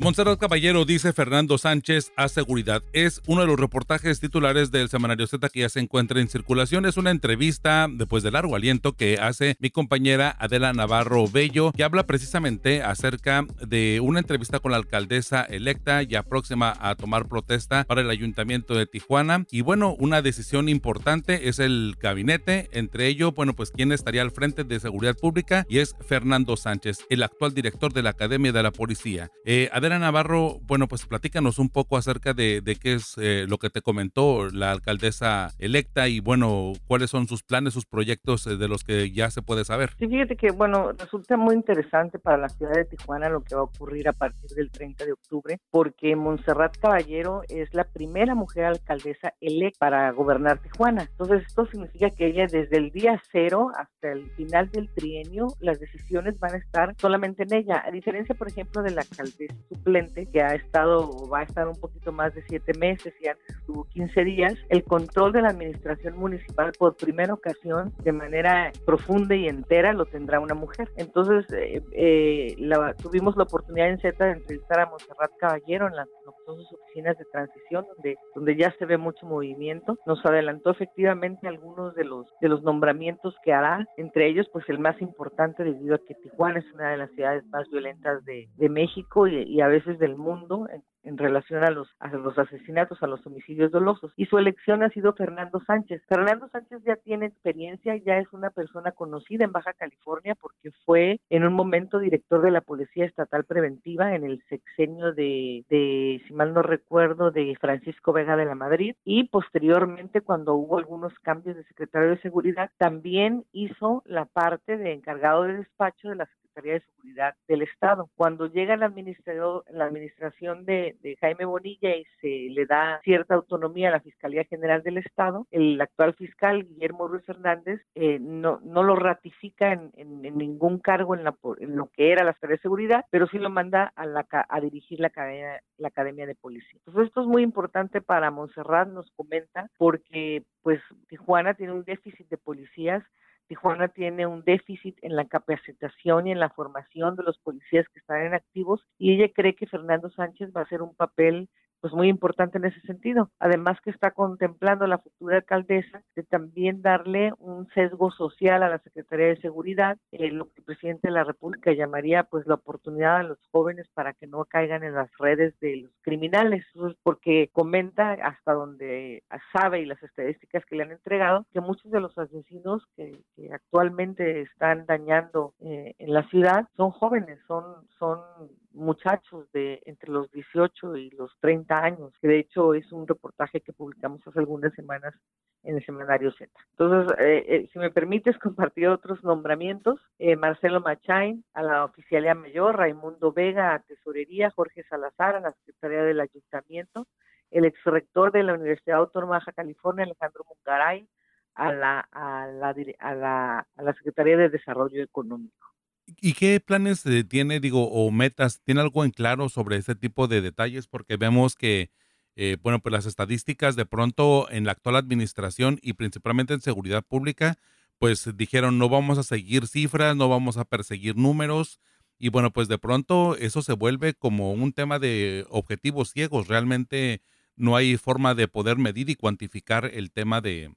Monserrat Caballero dice Fernando Sánchez a seguridad. Es uno de los reportajes titulares del semanario Z que ya se encuentra en circulación. Es una entrevista después de largo aliento que hace mi compañera Adela Navarro Bello, que habla precisamente acerca de una entrevista con la alcaldesa electa ya próxima a tomar protesta para el ayuntamiento de Tijuana. Y bueno, una decisión importante es el gabinete. Entre ellos, bueno, pues quién estaría al frente de seguridad pública y es Fernando Sánchez, el actual director de la Academia de la Policía. Eh, Navarro, bueno, pues platícanos un poco acerca de, qué es eh, lo que te comentó la alcaldesa electa y bueno, cuáles son sus planes, sus proyectos eh, de los que ya se puede saber. Sí, fíjate que bueno, resulta muy interesante para la ciudad de Tijuana lo que va a ocurrir a partir del 30 de octubre, porque Montserrat Caballero es la primera mujer alcaldesa electa para gobernar Tijuana. Entonces, esto significa que ella desde el día cero hasta el final del trienio, las decisiones van a estar solamente en ella, a diferencia, por ejemplo, de la alcaldesa suplente, que ha estado o va a estar un poquito más de siete meses y antes estuvo 15 días, el control de la administración municipal por primera ocasión de manera profunda y entera lo tendrá una mujer. Entonces, eh, eh, la, tuvimos la oportunidad en Z de entrevistar a Monserrat Caballero en las sus oficinas de transición donde, donde ya se ve mucho movimiento. Nos adelantó efectivamente algunos de los, de los nombramientos que hará, entre ellos pues el más importante debido a que Tijuana es una de las ciudades más violentas de, de México y, y, a veces del mundo en relación a los, a los asesinatos, a los homicidios dolosos. Y su elección ha sido Fernando Sánchez. Fernando Sánchez ya tiene experiencia, ya es una persona conocida en Baja California porque fue en un momento director de la Policía Estatal Preventiva en el sexenio de, de si mal no recuerdo, de Francisco Vega de la Madrid y posteriormente cuando hubo algunos cambios de secretario de Seguridad, también hizo la parte de encargado de despacho de la de Seguridad del Estado. Cuando llega la, la administración de, Jaime Bonilla y se le da cierta autonomía a la Fiscalía General del Estado, el actual fiscal Guillermo Ruiz Hernández eh, no, no lo ratifica en, ningún cargo en, la, en, lo que era la Secretaría de Seguridad, pero sí lo manda a, la, a dirigir la academia, la academia de Policía. Entonces esto es muy importante para Montserrat, nos comenta, porque pues Tijuana tiene un déficit de policías Tijuana tiene un déficit en la capacitación y en la formación de los policías que están en activos y ella cree que Fernando Sánchez va a hacer un papel pues muy importante en ese sentido. Además que está contemplando la futura alcaldesa de también darle un sesgo social a la Secretaría de Seguridad, eh, lo que el presidente de la República llamaría pues la oportunidad a los jóvenes para que no caigan en las redes de los criminales, porque comenta hasta donde sabe y las estadísticas que le han entregado que muchos de los asesinos que, actualmente están dañando eh, en la ciudad son jóvenes, son, son muchachos de entre los 18 y los 30 años, que de hecho es un reportaje que publicamos hace algunas semanas en el semanario Z. Entonces, eh, eh, si me permites [laughs] compartir otros nombramientos, eh, Marcelo Machain a la Oficialía Mayor, Raimundo Vega a Tesorería, Jorge Salazar a la Secretaría del Ayuntamiento, el ex rector de la Universidad Autónoma de California, Alejandro Mungaray, a la, a la, a la Secretaría de Desarrollo Económico. ¿Y qué planes eh, tiene, digo, o metas? ¿Tiene algo en claro sobre este tipo de detalles? Porque vemos que, eh, bueno, pues las estadísticas de pronto en la actual administración y principalmente en seguridad pública, pues dijeron no vamos a seguir cifras, no vamos a perseguir números. Y bueno, pues de pronto eso se vuelve como un tema de objetivos ciegos. Realmente no hay forma de poder medir y cuantificar el tema de,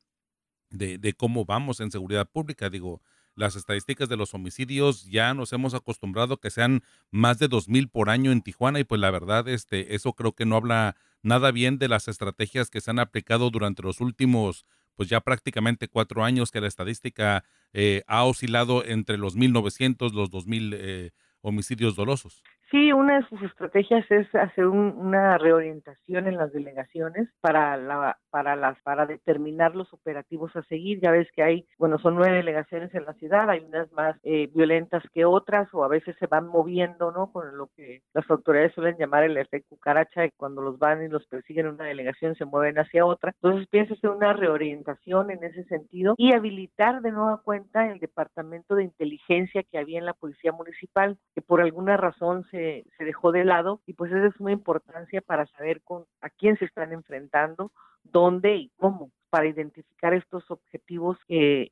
de, de cómo vamos en seguridad pública. Digo, las estadísticas de los homicidios ya nos hemos acostumbrado que sean más de dos mil por año en Tijuana y pues la verdad este eso creo que no habla nada bien de las estrategias que se han aplicado durante los últimos pues ya prácticamente cuatro años que la estadística eh, ha oscilado entre los 1900 los 2000 eh, homicidios dolosos. Sí, una de sus estrategias es hacer una reorientación en las delegaciones para la, para las para determinar los operativos a seguir. Ya ves que hay, bueno, son nueve delegaciones en la ciudad, hay unas más eh, violentas que otras o a veces se van moviendo, ¿no? Con lo que las autoridades suelen llamar el efecto cucaracha, y cuando los van y los persiguen en una delegación se mueven hacia otra. Entonces piensa hacer una reorientación en ese sentido y habilitar de nueva cuenta el departamento de inteligencia que había en la policía municipal, que por alguna razón se se, dejó de lado y pues es de suma importancia para saber con, a quién se están enfrentando, dónde y cómo para identificar estos objetivos que,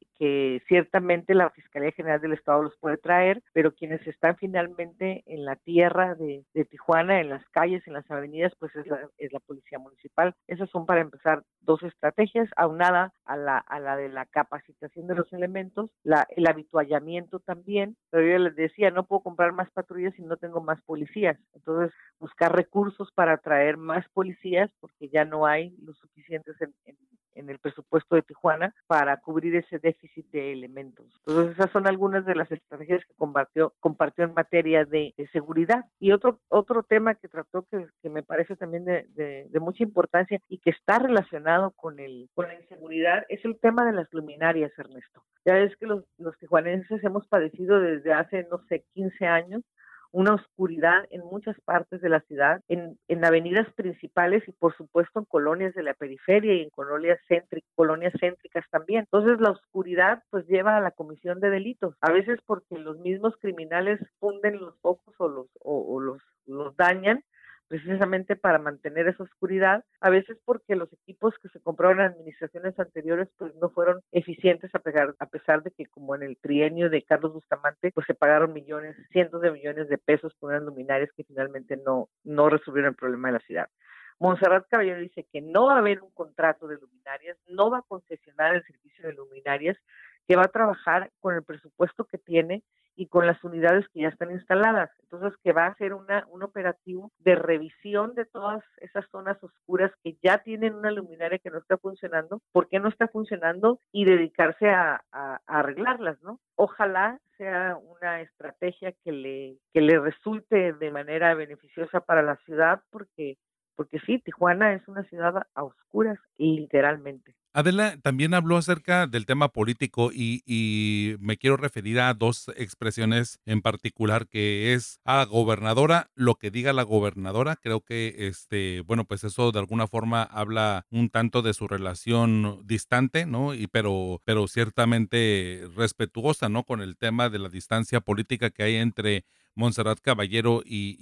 ciertamente la Fiscalía General del Estado los puede traer, pero quienes están finalmente en la tierra de, Tijuana, en las calles, en las avenidas, pues es la, es Policía Municipal. Esas son para empezar dos estrategias, aunada a la, a la de la capacitación de los elementos, la, el habituallamiento también, pero yo les decía, no puedo comprar más patrullas si no tengo más policías. Entonces, buscar recursos para traer más policías, porque ya no hay los suficientes en, en en el presupuesto de Tijuana para cubrir ese déficit de elementos. Entonces, esas son algunas de las estrategias que compartió, compartió en materia de, seguridad. Y otro, otro tema que trató que, me parece también de, mucha importancia y que está relacionado con, el, con la inseguridad es el tema de las luminarias, Ernesto. Ya ves que los, los tijuanenses hemos padecido desde hace, no sé, 15 años una oscuridad en muchas partes de la ciudad, en, en avenidas principales y por supuesto en colonias de la periferia y en colonias, céntricas, colonias céntricas también. Entonces la oscuridad pues lleva a la comisión de delitos, a veces porque los mismos criminales funden los focos o los, o los, los dañan precisamente para mantener esa oscuridad, a veces porque los equipos que se compraron en administraciones anteriores pues no fueron eficientes a, a pesar de que como en el trienio de Carlos Bustamante pues se pagaron millones, cientos de millones de pesos por unas luminarias que finalmente no, no resolvieron el problema de la ciudad. Monserrat Caballero dice que no va a haber un contrato de luminarias, no va a concesionar el servicio de luminarias, que va a trabajar con el presupuesto que tiene y con las unidades que ya están instaladas. Entonces, que va a hacer una, un operativo de revisión de todas esas zonas oscuras que ya tienen una luminaria que no está funcionando, por qué no está funcionando y dedicarse a, arreglarlas, ¿no? Ojalá sea una estrategia que le, que le resulte de manera beneficiosa para la ciudad, porque, porque sí, Tijuana es una ciudad a oscuras, literalmente. Adela también habló acerca del tema político y, me quiero referir a dos expresiones en particular, que es a gobernadora, lo que diga la gobernadora. Creo que, este, bueno, pues eso de alguna forma habla un tanto de su relación distante, ¿no? Y pero, pero ciertamente respetuosa, ¿no? Con el tema de la distancia política que hay entre Montserrat Caballero y,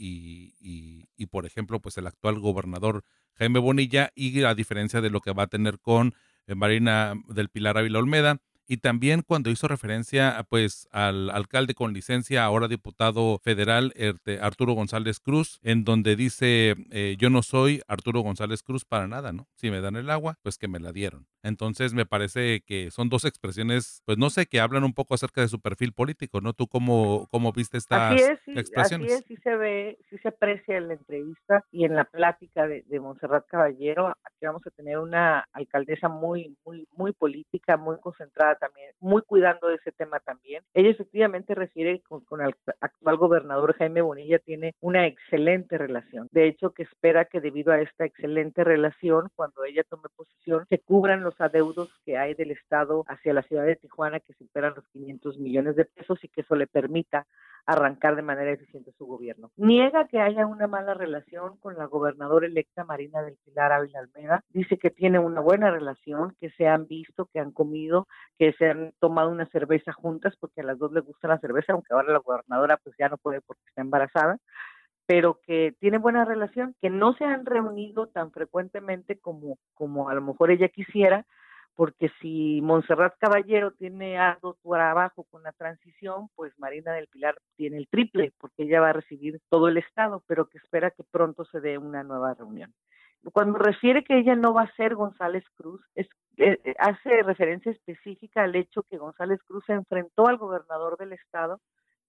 y, por ejemplo, pues el actual gobernador Jaime Bonilla y a diferencia de lo que va a tener con Marina del Pilar Ávila Olmeda, y también cuando hizo referencia pues al alcalde con licencia, ahora diputado federal este, Arturo González Cruz, en donde dice eh, yo no soy Arturo González Cruz para nada, ¿no? Si me dan el agua, pues que me la dieron. Entonces me parece que son dos expresiones, pues no sé, que hablan un poco acerca de su perfil político, ¿no? ¿Tú cómo, cómo viste estas así es, expresiones? Así es, sí se ve, sí se aprecia en la entrevista y en la plática de, de Montserrat Caballero. Aquí vamos a tener una alcaldesa muy, muy, muy política, muy concentrada también, muy cuidando de ese tema también. Ella efectivamente refiere con, el actual gobernador Jaime Bonilla, tiene una excelente relación. De hecho, que espera que debido a esta excelente relación, cuando ella tome posición, se cubran los adeudos que hay del Estado hacia la ciudad de Tijuana, que superan los 500 millones de pesos y que eso le permita arrancar de manera eficiente su gobierno. Niega que haya una mala relación con la gobernadora electa Marina del Pilar Ávila Almeda. Dice que tiene una buena relación, que se han visto, que han comido, que se han tomado una cerveza juntas porque a las dos les gusta la cerveza, aunque ahora la gobernadora pues ya no puede porque está embarazada pero que tiene buena relación, que no se han reunido tan frecuentemente como, como a lo mejor ella quisiera, porque si Montserrat Caballero tiene algo por abajo con la transición, pues Marina del Pilar tiene el triple, porque ella va a recibir todo el Estado, pero que espera que pronto se dé una nueva reunión. Cuando refiere que ella no va a ser González Cruz, es, eh, eh, hace referencia específica al hecho que González Cruz se enfrentó al gobernador del estado,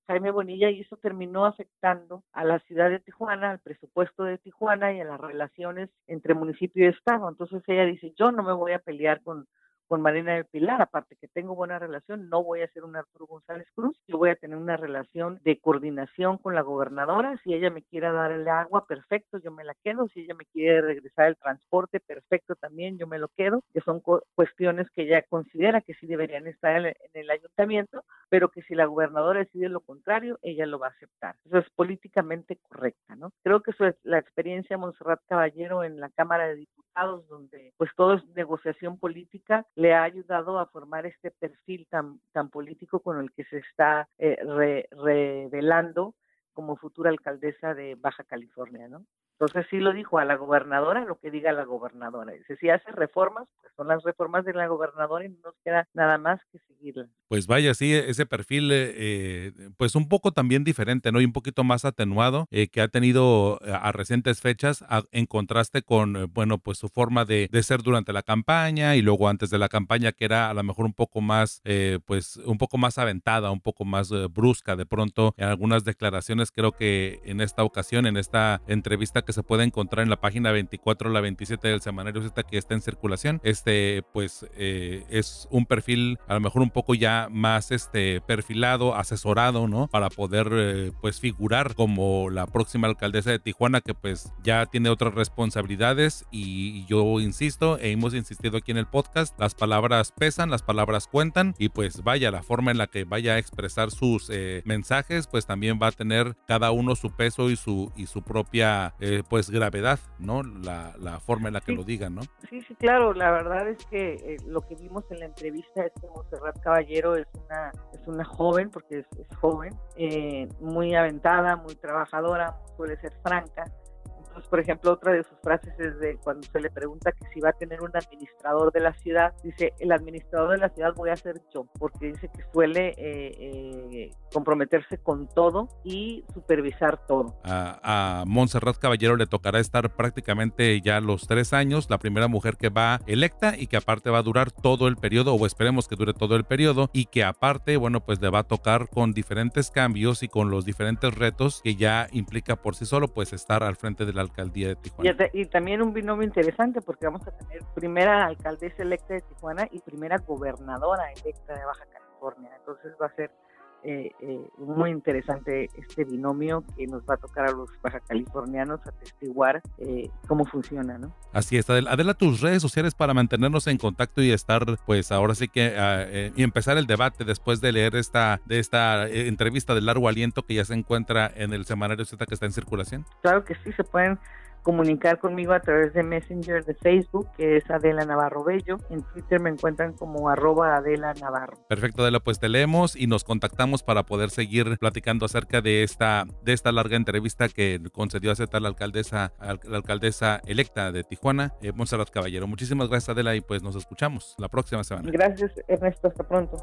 Jaime Bonilla, y eso terminó afectando a la ciudad de Tijuana, al presupuesto de Tijuana y a las relaciones entre municipio y estado. Entonces ella dice, yo no me voy a pelear con con Marina del Pilar, aparte que tengo buena relación, no voy a ser un Arturo González Cruz, yo voy a tener una relación de coordinación con la gobernadora, si ella me quiere dar el agua, perfecto, yo me la quedo, si ella me quiere regresar el transporte, perfecto también, yo me lo quedo, que son cuestiones que ella considera que sí deberían estar en el, ayuntamiento, pero que si la gobernadora decide lo contrario, ella lo va a aceptar. Eso es políticamente correcta, ¿no? Creo que eso es la experiencia de Monserrat Caballero en la Cámara de Diputados, donde pues todo es negociación política, le ha ayudado a formar este perfil tan, tan político con el que se está eh, revelando como futura alcaldesa de Baja California, ¿no? Entonces sí lo dijo a la gobernadora, lo que diga la gobernadora. Dice, si hace reformas, pues son las reformas de la gobernadora y no nos queda nada más que seguirlas. Pues vaya, sí, ese perfil, eh, eh, pues un poco también diferente, ¿no? Y un poquito más atenuado, eh, que ha tenido a recientes fechas, en contraste con, bueno, pues su forma de, de, ser durante la campaña y luego antes de la campaña, que era a lo mejor un poco más, pues un poco más aventada, un poco más brusca de pronto en algunas declaraciones. Creo que en esta ocasión, en esta entrevista que se puede encontrar en la página 24 la 27 del semanario Z que está en circulación. Este, pues, eh, es un perfil a lo mejor un poco ya más este, perfilado, asesorado, ¿no? Para poder, eh, pues, figurar como la próxima alcaldesa de Tijuana, que pues ya tiene otras responsabilidades y yo insisto, e hemos insistido aquí en el podcast, las palabras pesan, las palabras cuentan y pues vaya, la forma en la que vaya a expresar sus eh, mensajes, pues también va a tener cada uno su peso y su, y su propia pues gravedad, ¿no? La, la forma en la que lo digan, ¿no? Sí, sí, claro, la verdad es que eh, lo que vimos en la entrevista es que Monserrat Caballero es una, es una joven, porque es, joven, eh, muy aventada, muy trabajadora, suele ser franca, por ejemplo, otra de sus frases es de cuando se le pregunta que si va a tener un administrador de la ciudad, dice, el administrador de la ciudad voy a ser yo, porque dice que suele eh, eh, comprometerse con todo y supervisar todo. A, a Montserrat Caballero le tocará estar prácticamente ya los tres años, la primera mujer que va electa y que aparte va a durar todo el periodo, o esperemos que dure todo el periodo, y que aparte, bueno, pues le va a tocar con diferentes cambios y con los diferentes retos que ya implica por sí solo, pues estar al frente de la alcaldía de Tijuana. Y, también un binomio interesante porque vamos a tener primera alcaldesa electa de Tijuana y primera gobernadora electa de Baja California. Entonces va a ser eh, eh, muy interesante este binomio que nos va a tocar a los baja californianos atestiguar eh, cómo funciona, ¿no? Así es, Adela, tus redes sociales para mantenernos en contacto y estar, pues ahora sí que ah, y empezar el debate después de leer esta de esta entrevista de largo aliento que ya se encuentra en el semanario Z que está en circulación. Claro que sí, se pueden comunicar conmigo a través de Messenger de Facebook, que es Adela Navarro Bello. En Twitter me encuentran como arroba Adela Navarro. Perfecto, Adela, pues te leemos y nos contactamos para poder seguir platicando acerca de esta, de esta larga entrevista que concedió a la alcaldesa, la alcaldesa electa de Tijuana, eh, Monserrat Caballero. Muchísimas gracias, Adela, y pues nos escuchamos la próxima semana. Gracias, Ernesto. Hasta pronto.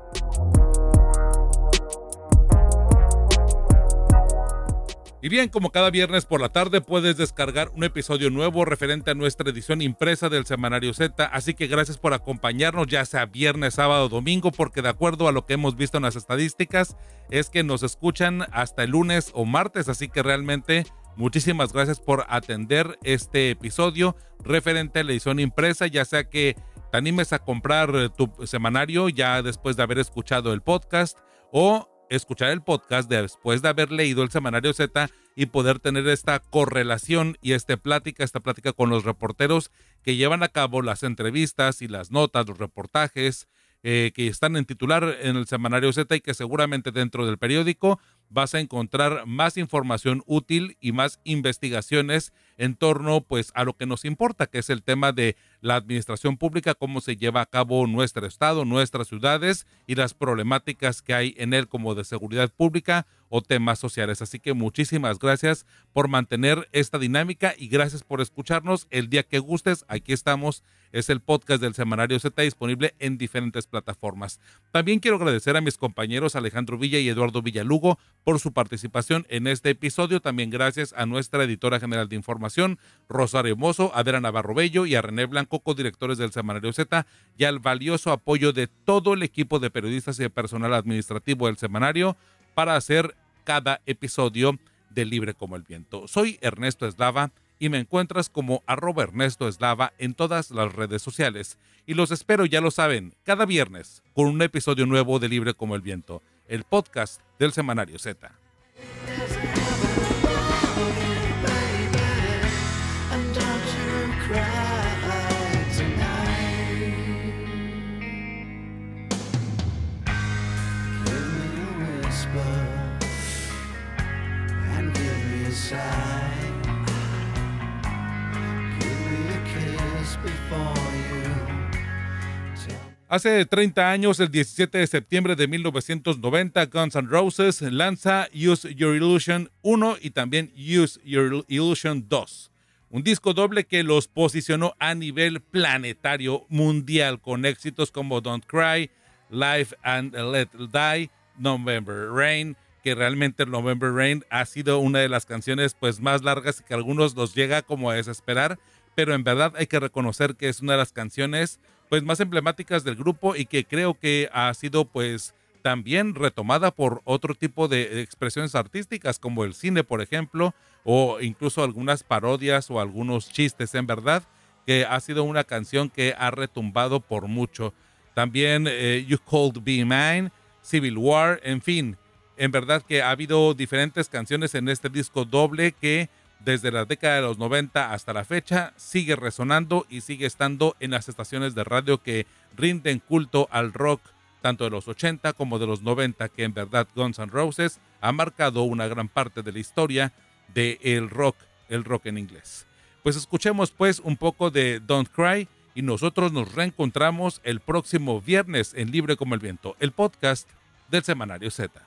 Y bien, como cada viernes por la tarde puedes descargar un episodio nuevo referente a nuestra edición impresa del Semanario Z, así que gracias por acompañarnos ya sea viernes, sábado domingo, porque de acuerdo a lo que hemos visto en las estadísticas es que nos escuchan hasta el lunes o martes, así que realmente muchísimas gracias por atender este episodio referente a la edición impresa, ya sea que te animes a comprar tu semanario ya después de haber escuchado el podcast o escuchar el podcast después de haber leído el semanario Z y poder tener esta correlación y esta plática, esta plática con los reporteros que llevan a cabo las entrevistas y las notas, los reportajes eh, que están en titular en el semanario Z y que seguramente dentro del periódico vas a encontrar más información útil y más investigaciones en torno pues a lo que nos importa, que es el tema de la administración pública, cómo se lleva a cabo nuestro estado, nuestras ciudades y las problemáticas que hay en él como de seguridad pública o temas sociales. Así que muchísimas gracias por mantener esta dinámica y gracias por escucharnos el día que gustes. Aquí estamos. Es el podcast del Semanario Z disponible en diferentes plataformas. También quiero agradecer a mis compañeros Alejandro Villa y Eduardo Villalugo por su participación en este episodio. También gracias a nuestra editora general de información, Rosario Mozo, a Vera Navarro Bello y a René Blanco, codirectores del Semanario Z, y al valioso apoyo de todo el equipo de periodistas y de personal administrativo del semanario para hacer cada episodio de Libre como el Viento. Soy Ernesto Eslava y me encuentras como arroba Ernesto Eslava en todas las redes sociales. Y los espero, ya lo saben, cada viernes con un episodio nuevo de Libre como el Viento, el podcast del Semanario Z. Hace 30 años, el 17 de septiembre de 1990, Guns N' Roses lanza Use Your Illusion 1 y también Use Your Illusion 2. Un disco doble que los posicionó a nivel planetario mundial con éxitos como Don't Cry, Life and Let Die, November Rain, que realmente November Rain ha sido una de las canciones pues más largas y que a algunos los llega como a desesperar, pero en verdad hay que reconocer que es una de las canciones pues más emblemáticas del grupo y que creo que ha sido pues también retomada por otro tipo de expresiones artísticas como el cine por ejemplo o incluso algunas parodias o algunos chistes en verdad que ha sido una canción que ha retumbado por mucho. También eh, You Cold Be Mine Civil War en fin en verdad que ha habido diferentes canciones en este disco doble que desde la década de los 90 hasta la fecha, sigue resonando y sigue estando en las estaciones de radio que rinden culto al rock tanto de los 80 como de los 90, que en verdad Guns N' Roses ha marcado una gran parte de la historia del el rock, el rock en inglés. Pues escuchemos pues un poco de Don't Cry y nosotros nos reencontramos el próximo viernes en Libre como el Viento, el podcast del Semanario Z.